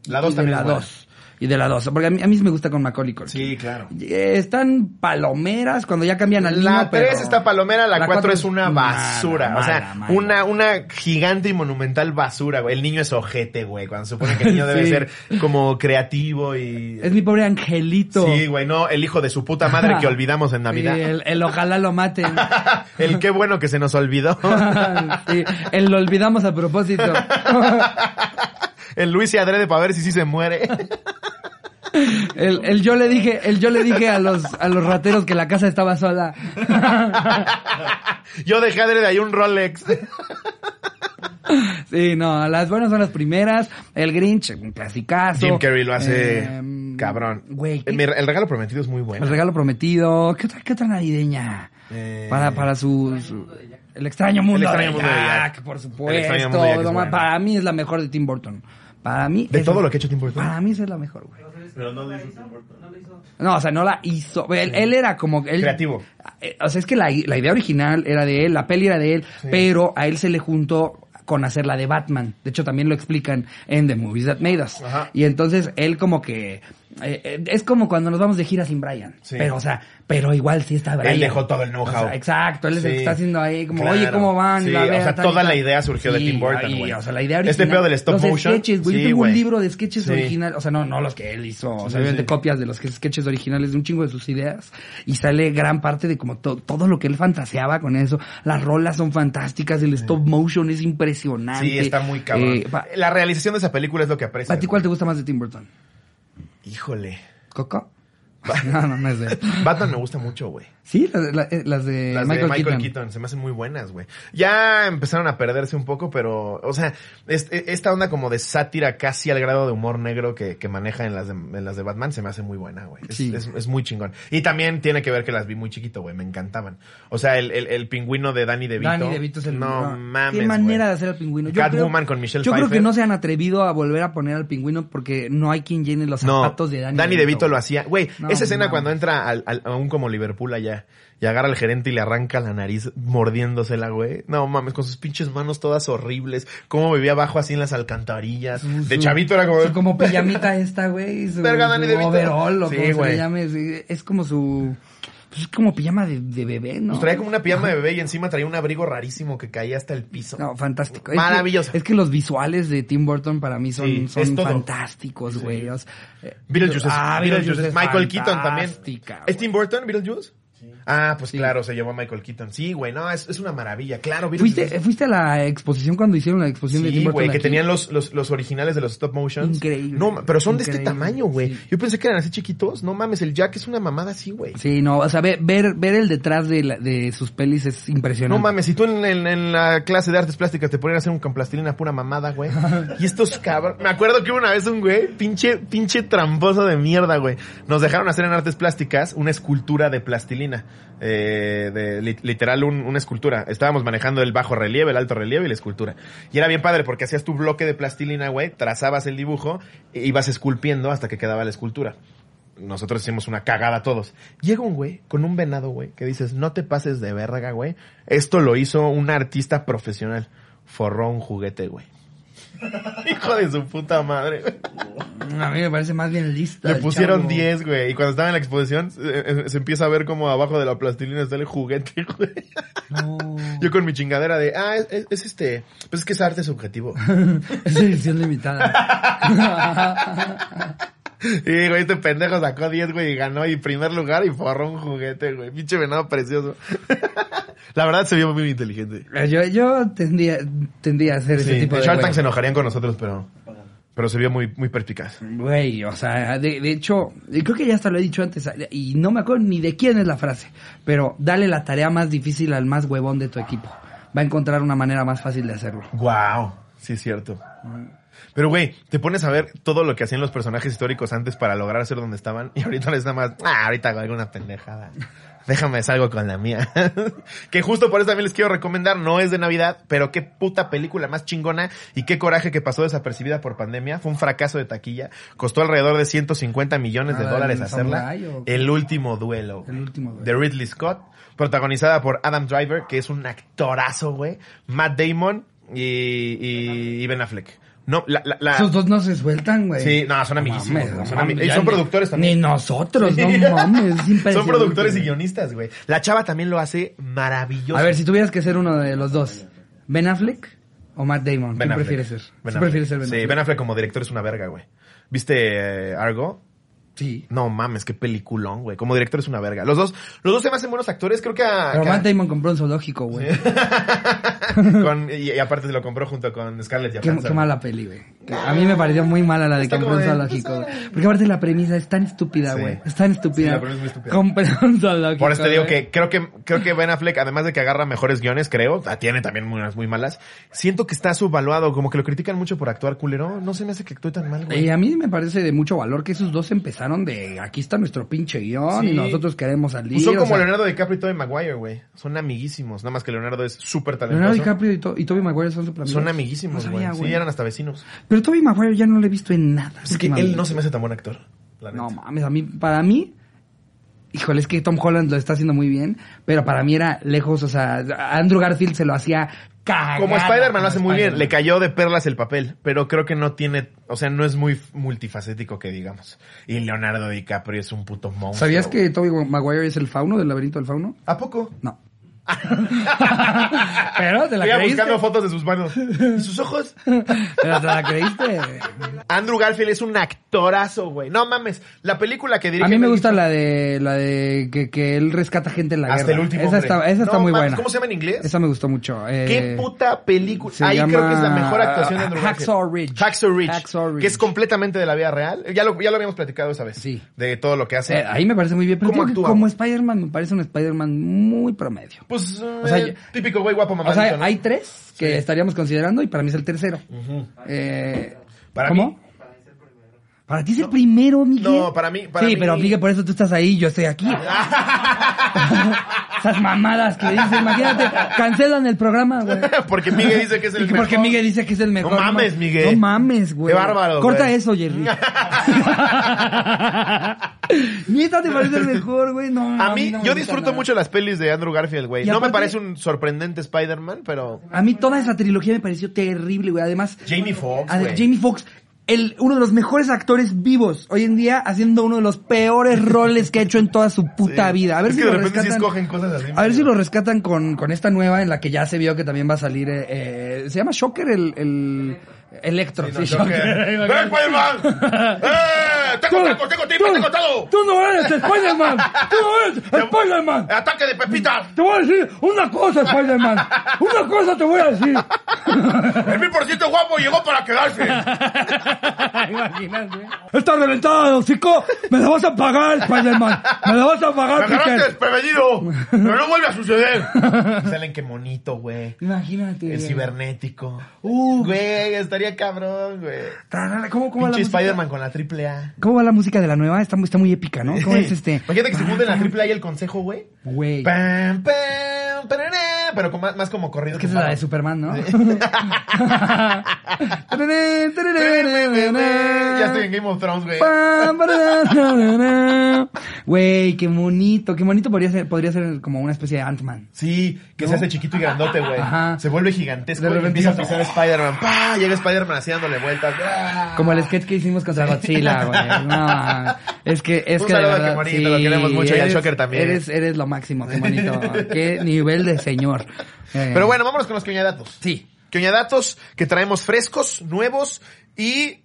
La dos y de también la es buena. 2. Y de la 2, porque a mí, a mí me gusta con Macaulay Culkin. Sí, claro. Eh, Están palomeras cuando ya cambian al niño, La 3 pero- está palomera, la La 4 cuatro es una mala, basura. o sea, mala, mala. una una gigante y monumental basura, güey. El niño es ojete, güey. Cuando se supone que el niño debe ser como creativo y... Es mi pobre angelito. Sí, güey, no, el hijo de su puta madre que olvidamos en Navidad. Sí, el, el ojalá lo maten. el qué bueno que se nos olvidó. Sí, el lo olvidamos a propósito. El Luis y adrede para ver si sí se muere. El, el yo le dije, el yo le dije a los, a los rateros que la casa estaba sola. Yo dejé adrede ahí un Rolex. Sí, no, las buenas son las primeras. El Grinch, un clasicazo. Jim Carrey lo hace Eh, cabrón. Güey, el, el regalo prometido es muy bueno. el regalo prometido. ¿Qué otra, qué otra navideña? Eh, Para, para su, su- El extraño mundo El extraño de mundo de Jack, por El extraño supuesto. mundo de Jack es No, bueno. Para mí es la mejor de Tim Burton. Para mí... De todo lo que ha hecho Tim Burton. Para mí esa es la mejor, güey. Pero no lo hizo Tim Burton. No, o sea, no la hizo. Él, él era como... Él, Creativo. Eh, O sea, es que la, la idea original era de él, la peli era de él, pero a él se le juntó con hacer la de Batman. De hecho, también lo explican en The Movies That Made Us. Ajá. Y entonces él como que... eh, eh, es como cuando nos vamos de gira sin Brian. Sí. Pero, o sea, pero igual sí está Brian. Él dejó todo el know-how. O sea, exacto, él es el que está haciendo ahí como, Claro. oye, ¿cómo van? Sí, La o sea, toda la idea surgió de Tim Burton, güey. O sea, la idea Este original. pedo del stop los motion, sketches, güey. Yo tengo un libro de sketches originales. O sea, no, no los que él hizo. O sea, obviamente copias de los sketches originales de un chingo de sus ideas. Y sale gran parte de como to- todo lo que él fantaseaba con eso. Las rolas son fantásticas, el stop motion es impresionante. Sí, está muy cabrón. Eh, la realización de esa película es lo que aprecio. ¿A ti cuál te gusta más de Tim Burton? Híjole. ¿Coco? no, no, no es de él. Batman me gusta mucho, güey. Sí, las, la- eh, las de Las Michael, de Michael Keaton. Keaton. se me hacen muy buenas, güey. Ya empezaron a perderse un poco, pero, o sea, es- esta onda como de sátira casi al grado de humor negro que, que maneja en las, de, en las de Batman se me hace muy buena, güey. Es, Sí. es- es muy chingón. Y también tiene que ver que las vi muy chiquito, güey. Me encantaban. O sea, el, el, el pingüino de Danny DeVito. Danny DeVito es el No, mames, Qué manera de hacer al pingüino. Catwoman con Michelle Yo creo que no se han atrevido a volver a poner al pingüino porque no hay quien llene los No, zapatos de Danny, Danny DeVito lo hacía. Güey, No, esa escena mames. cuando entra al, al- a un como Liverpool allá y agarra al gerente y le arranca la nariz mordiéndosela, güey. No mames, con sus pinches manos todas horribles. Cómo vivía abajo así en las alcantarillas. Su- de su- chavito era como... su como pijamita esta, güey. Su, Verga, su DeVito. overall, o Sí, como se güey. le llame. sí, Es como su... Pues es como pijama de, de bebé, ¿no? Pues traía como una pijama de bebé y encima traía un abrigo rarísimo que caía hasta el piso. No, fantástico. Es que- Maravilloso. Es que, los visuales de Tim Burton para mí son, Sí, son fantásticos, güey. O sea, eh, Beetlejuice ah, Beetlejuice es Michael Keaton también. fantástica, ¿Es. Tim Burton, Beetlejuice? team. Ah, pues Sí. claro, se llevó a Michael Keaton. Sí, güey, no, es, es una maravilla. Claro, ¿Fuiste, ¿Fuiste a la exposición cuando hicieron la exposición de Tim Sí, Burton? güey, que aquí? tenían los, los, los originales de los stop motions. Increíble. No, pero son de este tamaño, güey. sí. Yo pensé que eran así chiquitos. No mames, el Jack es una mamada así, güey. Sí, no, o sea, ver, ver, ver el detrás de, la- de sus pelis es impresionante. No mames, si tú en, en- en la clase de artes plásticas te ponían a hacer un con plastilina pura mamada, güey. Y estos cabros... Me acuerdo que una vez un güey, pinche, pinche tramposo de mierda, güey. Nos dejaron hacer en artes plásticas una escultura de plastilina. Eh, de li- literal un- una escultura. Estábamos manejando el bajo relieve, el alto relieve y la escultura. Y era bien padre porque hacías tu bloque de plastilina, güey, trazabas el dibujo e ibas esculpiendo hasta que quedaba la escultura. Nosotros hicimos una cagada todos. Llega un güey con un venado, güey, que dices, no te pases de verga, güey. Esto lo hizo un artista profesional. Forró un juguete, güey. Hijo de su puta madre. A mí me parece más bien lista. Le pusieron chavo. 10, güey. Y cuando estaba en la exposición, eh, eh, se empieza a ver como abajo de la plastilina está el juguete, güey. No. Yo con mi chingadera de, ah, es, es- es este, pues es que es arte subjetivo. es edición limitada. Y, güey, este pendejo sacó 10, güey, y ganó y primer lugar y forró un juguete, güey. Pinche venado precioso. la verdad se vio muy inteligente. yo, yo tendría, tendría a hacer ese tipo de... Shark. Tank se enojarían con nosotros, pero, pero se vio muy, muy perspicaz. Güey, o sea, de, de hecho, creo que ya hasta lo he dicho antes, y no me acuerdo ni de quién es la frase, pero dale la tarea más difícil al más huevón de tu equipo. Va a encontrar una manera más fácil de hacerlo. Wow, sí es cierto. Pero, güey, te pones a ver todo lo que hacían los personajes históricos antes para lograr ser donde estaban y ahorita les da más, ah, ahorita hago alguna pendejada. Déjame salgo con la mía. que justo por eso también les quiero recomendar, no es de Navidad, pero qué puta película más chingona y qué coraje que pasó desapercibida por pandemia. Fue un fracaso de taquilla. Costó alrededor de 150 millones de Ah, dólares ¿el hacerla. El último duelo. El último duelo. De Ridley Scott, protagonizada por Adam Driver, que es un actorazo, güey. Matt Damon y, y, y Ben Affleck. No, la, la, la- Esos dos no se sueltan, güey. Sí, no, son amiguísimos, no son mames, son ni- productores también. Ni nosotros, Sí. no mames, es. Son productores y guionistas, güey. La chava también lo hace maravilloso. A ver, si tuvieras que ser uno de los dos, ¿Ben Affleck o Matt Damon? Ben ¿Quién Affleck. prefieres ser? Ben ¿Tú Affleck. prefieres ser Ben Sí, Affleck? Ben Affleck como director es una verga, güey. ¿Viste eh, Argo? Sí. No mames, qué peliculón, güey. Como director es una verga. Los dos, los dos se me hacen buenos actores, creo que a... Pero Matt Damon compró un zoológico, güey. con, y, y aparte se lo compró junto con Scarlett Qué, Johansson. qué mala peli, güey. A mí me pareció muy mala la de compró un zoológico, güey. Porque aparte la premisa es tan estúpida, Sí. güey. Es tan estúpida. Sí, la premisa es muy estúpida. Compró un zoológico. Por eso te digo güey. que creo que creo que Ben Affleck, además de que agarra mejores guiones, creo, ah, tiene también unas muy malas, siento que está subvaluado, como que lo critican mucho por actuar culero. No se me hace que actúe tan mal, Y güey. a mí me parece de mucho valor que esos dos empezaron de aquí está nuestro pinche guion Sí. y nosotros queremos salir. Pues son o como sea, Leonardo DiCaprio y Tobey Maguire, güey. Son amiguísimos. Nada más que Leonardo es súper talentoso. Leonardo DiCaprio y, To- y Tobey Maguire son super Son amiguísimos, güey. sí, eran hasta vecinos. Pero Tobey Maguire ya no lo he visto en nada. Es que él no se me hace tan buen actor. la No mames, a mí, para mí, híjole, es que Tom Holland lo está haciendo muy bien, pero para mí era lejos, o sea, Andrew Garfield se lo hacía cagada. Como Spider-Man lo hace muy bien. Le cayó de perlas el papel, pero creo que no tiene, o sea, no es muy multifacético que digamos. Y Leonardo DiCaprio es un puto monstruo. ¿Sabías que Tobey Maguire es el fauno del laberinto del fauno? ¿A poco? No. pero te la Iba creíste. buscando fotos de sus manos. ¿Y sus ojos? Pero te la creíste. Andrew Garfield es un actorazo, güey. No mames. La película que dirige... A mí me gusta la de la de que, que él rescata gente en la Hasta guerra. el último Esa hombre. está, esa está No muy mames, buena. ¿Cómo se llama en inglés? Esa me gustó mucho. Eh, ¿Qué puta película? se Ahí creo que es la mejor actuación de Andrew Garfield. Hacksaw Ridge. Hacksaw Ridge. Hacksaw Ridge. Que es completamente de la vida real. Ya lo, ya lo habíamos platicado esa vez. Sí. De todo lo que hace. Eh, ahí me parece muy bien. Pero ¿Cómo digo que actúa? como Spider-Man, me parece un Spider-Man muy promedio. Pues, eh, O sea, yo- típico güey guapo mamadito, o sea, ¿no? hay tres que Sí. estaríamos considerando y para mí es el tercero. Eh, Para ¿Cómo? mí- Para ti es el primero, Miguel. No, para mí- para sí, mí- pero Miguel, por eso tú estás ahí, yo estoy aquí. Esas mamadas que dicen, imagínate, cancelan el programa, güey. Porque Miguel dice que es el mejor. Porque Miguel dice que es el mejor. No mames, ma- Miguel. No mames, güey. Qué bárbaro, Corta güey. eso, Jerry. Neta, te parece el mejor, güey. No, A mí, no yo disfruto nada. mucho las pelis de Andrew Garfield, güey. No me parece un sorprendente Spider-Man, pero... A mí toda esa trilogía me pareció terrible, güey. Además, Jamie Foxx. Jamie Foxx, el, uno de los mejores actores vivos hoy en día, haciendo uno de los peores roles que ha hecho en toda su puta Sí. vida. A ver Es si que de lo repente sí rescatan. escogen cosas así, A ver si lo rescatan con, con esta nueva en la que ya se vio que también va a salir. eh, eh, se llama Shocker el, el Electro. Sí, sí, no, Shocker. Joker. ¡Eh, Spider-Man! ¡Eh! ¡Tengo taco, tengo tiempo, tú- tengo todo! Tú no eres Spider-Man. Tú no eres Spider-Man. ¡Ataque de pepitas! Te voy a decir una cosa, Spider-Man. Una cosa te voy a decir. ¡El mil por ciento guapo llegó para quedarse! Imagínate. Está reventada, hocico. Me la vas a pagar, Spider-Man. Me la vas a ¡Me pagar, agarraste Peter. desprevenido! ¡Pero no vuelve a suceder! Salen qué bonito, güey. Imagínate. El cibernético. Uh, Güey, estaría cabrón, güey. ¿Cómo, cómo Pinche? Spider-Man con la triple A. ¿Cómo va la música de la nueva? Está, muy- está muy épica, ¿no? ¿Cómo es este? Imagínate que se junten la triple A y el consejo, güey. Güey. Pam, pam, parará, pero con más, más como corrido. Es que es la de. Superman, ¿no? Ya estoy en Game of Thrones, güey. Güey, qué bonito, qué bonito podría ser, podría ser como una especie de Ant-Man. Sí, que se hace chiquito y grandote, güey. Ajá. Se vuelve gigantesco De repente empieza a pisar Spider-Man. ¡Pah! Llega Spider-Man así dándole vueltas. ¡Ah! Como el sketch que hicimos contra Godzilla, güey. No, es que, es Un que de saludo a verdad, Kemonito, lo queremos mucho, y al Shocker también. Eres, eres lo máximo, qué bonito. qué nivel de señor. Eh, Pero bueno, vámonos con los datos. Sí. datos que traemos frescos, nuevos y...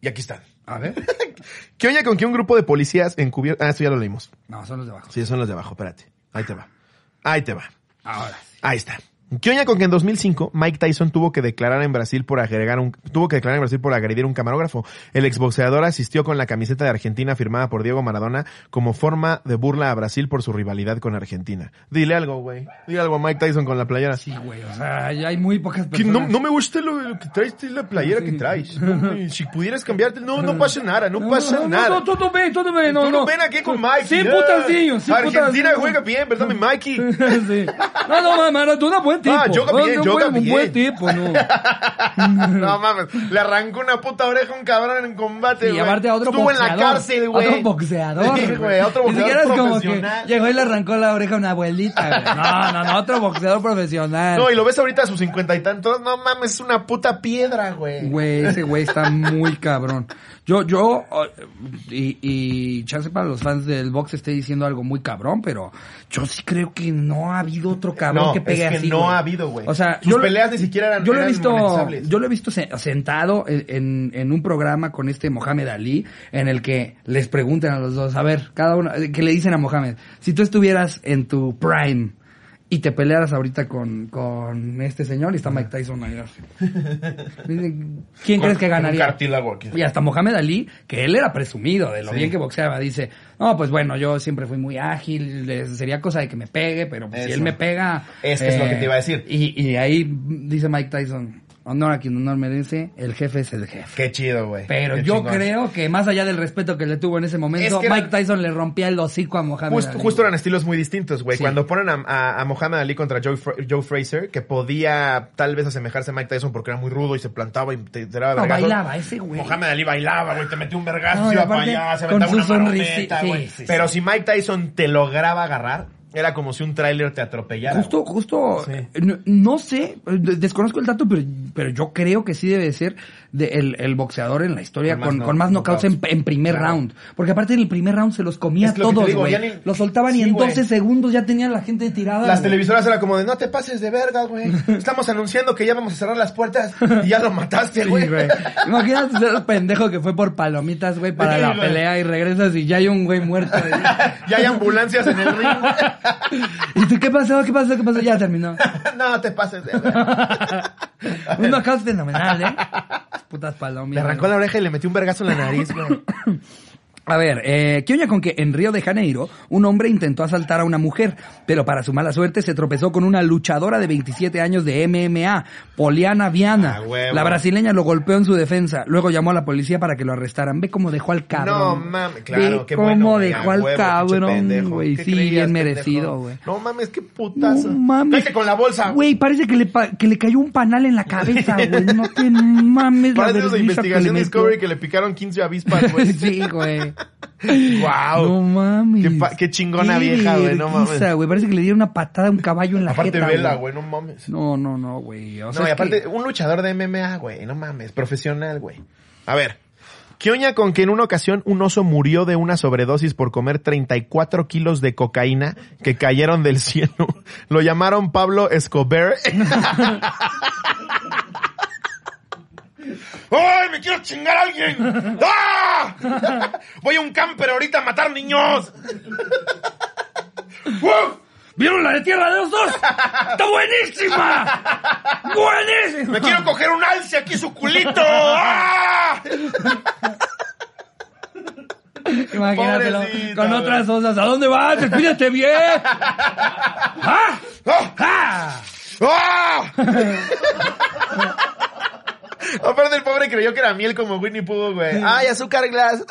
Y aquí están. A ver. ¿Qué oña con que un grupo de policías encubiertos... Ah, esto ya lo leímos. No, son los de abajo. Sí, son los de abajo, espérate. Ahí te va. Ahí te va. Ahora sí. Ahí está. ¿Qué oña con que en 2005 Mike Tyson tuvo que declarar en Brasil por agregar un, tuvo que declarar en Brasil por agredir un camarógrafo? El exboxeador asistió con la camiseta de Argentina firmada por Diego Maradona como forma de burla a Brasil por su rivalidad con Argentina. Dile algo, güey. Dile algo a Mike Tyson con la playera. Sí, güey, o sea, ya hay muy pocas Que personas. no, no me gusta lo, lo que traes, la playera que traes. No, si pudieras cambiarte, no, no pasa nada, no, pasa no, nada. No, todo bien, todo bien, no, Tú no. ven aquí con Mikey. Sí, ah. niños, sí, Argentina juega bien, perdóname, Mikey. sí. No, no, Maradona, buen tipo. Ah, yoga bien, No, yoga buen, bien. Buen tipo, no. No mames, le arrancó una puta oreja a un cabrón en combate, Y güey. aparte a otro Estuvo en la cárcel, güey. Otro boxeador. Sí, güey, otro boxeador es como que profesional. llegó y le arrancó la oreja a una abuelita, güey. No, no, no, otro boxeador profesional. No, y lo ves ahorita a sus cincuenta y tantos, no mames, es una puta piedra, güey. Güey, ese güey está muy cabrón. Yo, yo, oh, y, y chance para los fans del box esté diciendo algo muy cabrón, pero yo sí creo que no ha habido otro cabrón No, que pegue es que así. no güey. ha habido, güey. O sea, Sus yo peleas ni siquiera eran- yo lo he visto, yo lo he visto se- sentado en, en, en un programa con este Mohamed Ali, en el que les preguntan a los dos, a ver, cada uno, que le dicen a Mohamed, si tú estuvieras en tu prime, y te pelearas ahorita con, con este señor y está Mike Tyson ahí. ¿Quién crees que un ganaría? cartílago aquí. Y hasta Mohamed Ali, que él era presumido de lo Sí. bien que boxeaba, dice, no, pues bueno, yo siempre fui muy ágil, sería cosa de que me pegue, pero pues, si él me pega... eh, Es que es lo que te iba a decir. Y, y ahí dice Mike Tyson, honor a quien honor merece, el jefe es el jefe. Qué chido, güey. Pero Qué yo chingón. creo que más allá del respeto que le tuvo en ese momento, Es que era- Mike Tyson le rompía el hocico a Mohamed Justo, Ali. justo eran estilos muy distintos, güey. Sí. Cuando ponen a, a, a Muhammad Ali contra Joe, Fra- Joe Fraser, que podía tal vez asemejarse a Mike Tyson porque era muy rudo y se plantaba y te, daba No, vergazos. bailaba ese güey. Muhammad Ali bailaba, güey, te metió un vergazo, No, y iba para aparte, allá, se con aventaba su una sonrisi- marometa, sí, güey. sí. Pero si Mike Tyson te lograba agarrar, era como si un tráiler te atropellara. Justo, justo, Sí. no, no sé, de- desconozco el dato, pero, pero yo creo que sí debe ser de el, el boxeador en la historia Con más no- knockouts en, primer Claro. round. Porque aparte en el primer round se los comía Es todos, güey. soltaban y en güey. 12 segundos ya tenían la gente tirada. Las televisoras era como de, no te pases de verga, güey. Estamos anunciando que ya vamos a cerrar las puertas y ya lo mataste, güey. Imagínate ser el pendejo que fue por palomitas, güey, para Sí, la pelea y regresas y ya hay un güey muerto. ya hay ambulancias en el ring. ¿Y tú qué pasó? ¿Qué pasó? ¿Qué pasó? Ya terminó. no te pases de verga. Un knockout fenomenal, ¿eh? Putas Le palomitas. arrancó la oreja y le metió un vergazo en la nariz, güey. A ver, eh, ¿qué oña con que en Río de Janeiro un hombre intentó asaltar a una mujer, pero para su mala suerte se tropezó con una luchadora de 27 años de MMA, Poliana Viana. Ah, la brasileña lo golpeó en su defensa, luego llamó a la policía para que lo arrestaran. Ve cómo dejó al cabrón. No mames, claro, Ve qué cómo bueno. dejó al huevo, cabrón, güey. ¿Qué Sí, creías, bien merecido, güey. No mames, qué putazo. No mames. Vete con la bolsa. Güey, parece que le, pa- que le cayó un panal en la cabeza, güey. No te mames la Parece de vergüenza investigación que Discovery que le picaron 15 avispas, güey. sí, güey. Wow. No mames. Qué pa- qué chingona vieja, güey, no mames. güey. Parece que le dieron una patada a un caballo en la Aparte jeta, vela, güey, no mames. No, no, no, güey. O sea, no, y aparte, que- un luchador de MMA, güey, no mames, profesional, güey. A ver, ¿qué oña con que en una ocasión un oso murió de una sobredosis por comer 34 kilos de cocaína que cayeron del cielo? Lo llamaron Pablo Escobar. ¡Ay, me quiero chingar a alguien! ¡Ah! Voy a un camper ahorita a matar niños. ¡Uf! ¿Vieron la de Tierra de los Dos? ¡Está buenísima! ¡Buenísima! ¡Me quiero coger un alce aquí su culito! ¡Ah! Imagínatelo con otras osas. ¿A dónde vas? ¡Despídete bien! ¡Ah! ¡Ah! ¡Ah! Aparte el pobre creyó que era miel como Winnie Pooh, güey. ¡Ay, azúcar glass!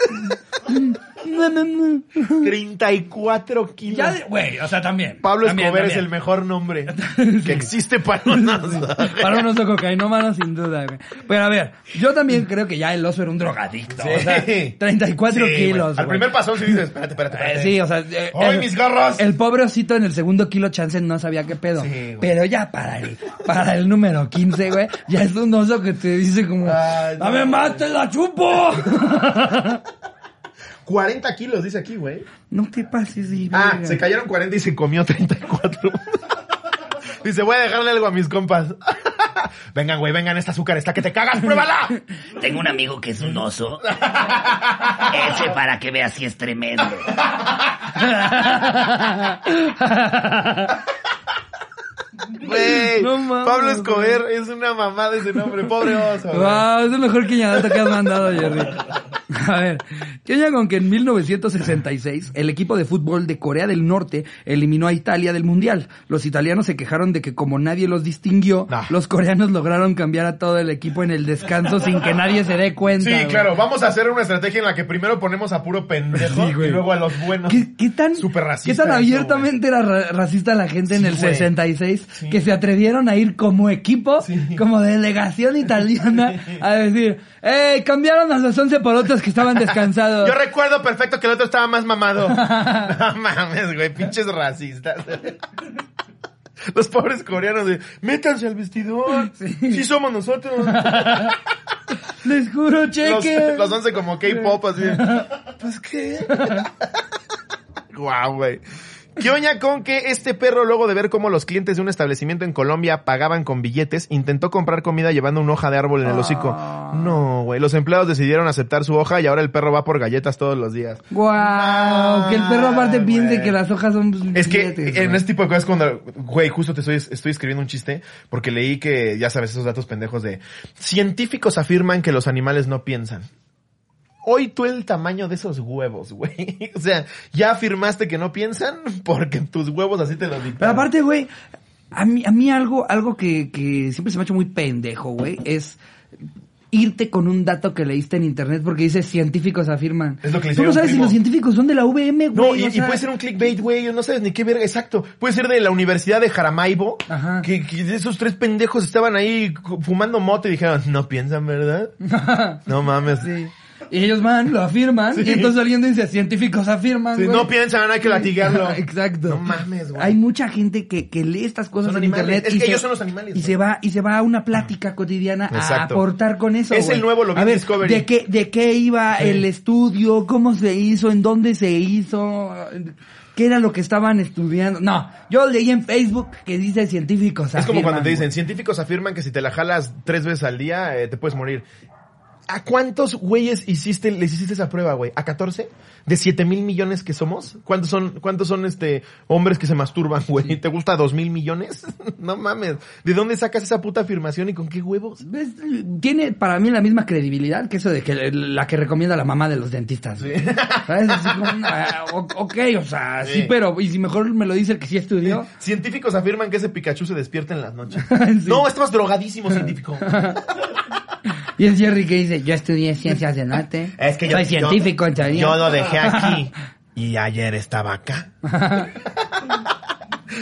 No, no, no. 34 kilos. Ya, de- güey, o sea, también. Pablo También, Escobar es también. el mejor nombre que existe para unos. Para un oso cocainómano, sin duda, güey. Pero a ver, yo también creo que ya el oso era un drogadicto. O sea, 34 Sí, kilos. güey. Al güey. primer pasón sí dices, espérate, espérate, Eh, espérate. sí, o sea, eh, ¡Ay, el- mis garras! El pobre osito en el segundo kilo chance no sabía qué pedo. Sí, güey. pero ya para el, para el número 15, güey, ya es un oso que te dice como, Ay, no. ¡Dame más, te la chupo! 40 kilos, dice aquí, güey. no te pases de Ah, verga. se cayeron 40 y se comió 34. Dice, voy a dejarle algo a mis compas. vengan, güey, vengan, esta azúcar está que te cagas, pruébala. Tengo un amigo que es un oso. Ese para que veas si es tremendo. Güey, No Pablo Escobar es una mamada ese nombre, pobre oso. Wow, es el mejor quiñadato que has mandado, Jerry. A ver, ¿qué oña con que en 1966 el equipo de fútbol de Corea del Norte eliminó a Italia del Mundial? Los italianos se quejaron de que como nadie los distinguió, los coreanos lograron cambiar a todo el equipo en el descanso sin que nadie se dé cuenta. Sí, güey. claro, vamos a hacer una estrategia en la que primero ponemos a puro pendejo Sí, y luego a los buenos. ¿Qué, qué tan, Súper ¿Qué racista tan eso, abiertamente era ra- racista la gente en el güey. 66 Sí. que se atrevieron a ir como equipo, Sí. como delegación italiana, a decir, ¡Ey! Cambiaron a los 11 por otros que estaban descansados. Yo recuerdo perfecto que el otro estaba más mamado. no mames, güey, pinches racistas. Los pobres coreanos de, métanse al vestidor. Sí, somos nosotros. Les juro, los, cheque. los once como K-pop así. Pues qué. Guau, güey. ¿Qué oña con que este perro, luego de ver cómo los clientes de un establecimiento en Colombia pagaban con billetes, intentó comprar comida llevando una hoja de árbol en el hocico? Ah. No, güey. Los empleados decidieron aceptar su hoja y ahora el perro va por galletas todos los días. Guau, que el perro aparte Ay, piense güey. que las hojas son Es que billetes, en güey. este tipo de cosas cuando, güey, justo te estoy, estoy escribiendo un chiste porque leí que, ya sabes, esos datos pendejos de científicos afirman que los animales no piensan. Hoy tú el tamaño de esos huevos, güey. O sea, ya afirmaste que no piensan porque tus huevos así te lo dictan. Pero aparte, güey, A mí, a mí algo, algo que, que siempre se me ha hecho muy pendejo, güey, es irte con un dato que leíste en internet porque dice científicos afirman. Es lo que le ¿Cómo hicieron sabes si primo. los científicos son de la VM, güey? No, y, O y sea, puede ser un clickbait, güey, no sabes ni qué verga, exacto. Puede ser de la Universidad de Jaramaibo, Ajá. que, que esos tres pendejos estaban ahí fumando moto y dijeron, no piensan, ¿verdad? no mames. Sí. Y ellos van, lo afirman, Sí. y entonces alguien dice, científicos afirman, Sí, güey. no piensan, hay que latigarlo. Exacto. No mames, güey. Hay mucha gente que, que lee estas cosas Son en animales. internet. Es y que se- ellos son los animales, Y se va, y se va a una plática cotidiana a aportar con eso. Es el nuevo Lo A ver, Discovery. ¿de qué, de qué iba Sí. el estudio? ¿Cómo se hizo? ¿En dónde se hizo? ¿Qué era lo que estaban estudiando? No, yo leí en Facebook que dice científicos. Es como cuando te dicen, científicos afirman que si te la jalas tres veces al día, eh, te puedes morir. ¿A cuántos güeyes hiciste, les hiciste esa prueba, güey? ¿A 14? ¿De 7 mil millones que somos? ¿Cuántos son, cuántos son este, hombres que se masturban, güey? ¿Te gusta dos mil millones? no mames. ¿De dónde sacas esa puta afirmación y con qué huevos? ¿Ves? Tiene para mí la misma credibilidad que eso de que la que recomienda la mamá de los dentistas. güey. ¿Sabes? Así como, o- ok, o sea, sí. Sí. pero, y si mejor me lo dice el que sí estudió. Científicos afirman que ese Pikachu se despierta en las noches. Sí. No, estabas drogadísimo, científico. Y es Jerry que dice, yo estudié ciencias del arte. Es que yo, Soy científico, en teoría. yo lo dejé aquí y ayer estaba acá.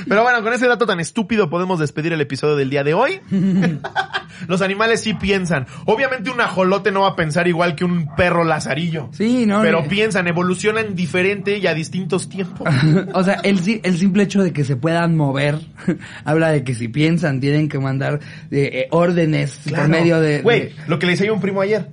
Pero bueno, con ese dato tan estúpido podemos despedir el episodio del día de hoy. Los animales sí piensan. Obviamente un ajolote no va a pensar igual que un perro lazarillo. Sí, no. Pero eh, piensan, evolucionan diferente y a distintos tiempos. o sea, el, el simple hecho de que se puedan mover habla de que si piensan tienen que mandar eh, eh, órdenes por medio de... Güey, de- lo que le decía un primo ayer.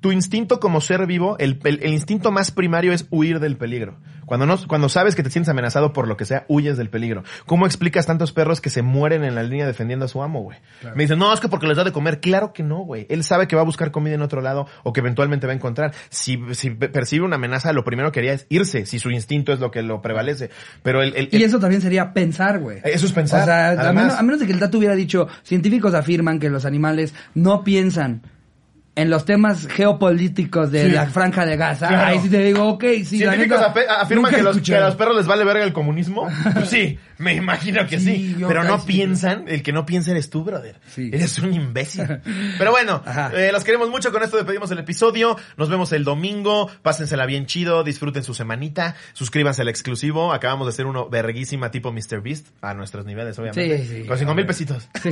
Tu instinto como ser vivo, el, el- el instinto más primario es huir del peligro. Cuando no, cuando sabes que te sientes amenazado por lo que sea, huyes del peligro. ¿Cómo explicas tantos perros que se mueren en la línea defendiendo a su amo, güey? Me dicen, no, es que porque les da de comer. Claro que no, güey. Él sabe que va a buscar comida en otro lado o que eventualmente va a encontrar. Si, si pe- percibe una amenaza, lo primero que haría es irse, si su instinto es lo que lo prevalece. Pero el, el- Y el- eso también sería pensar, güey. Eso es pensar, O sea, a además. menos, a menos de que el dato hubiera dicho, científicos afirman que los animales no piensan en los temas geopolíticos de Sí. la franja de Gaza. Claro. Ahí sí te digo, ok, sí, la Científicos neta, afe- afirman que los, que a los perros les vale verga el comunismo. Pues sí, me imagino que sí. Pero no piensan, el que no piensa eres tú, brother. Eres un imbécil. Pero bueno, eh, los queremos mucho. Con esto despedimos el episodio. Nos vemos el domingo. Pásensela bien chido. Disfruten su semanita. Suscríbanse al exclusivo. Acabamos de hacer uno verguísima tipo Mr. Beast. A nuestros niveles, obviamente. Sí, sí. Con cinco mil pesitos. Sí.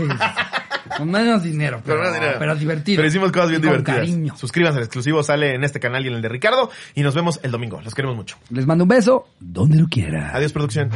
Con menos dinero, pero, más dinero. pero divertido. Pero hicimos cosas bien con divertidas. cariño. Suscríbanse al exclusivo. Sale en este canal y en el de Ricardo. Y nos vemos el domingo. Los queremos mucho. Les mando un beso donde lo quiera. Adiós, producción.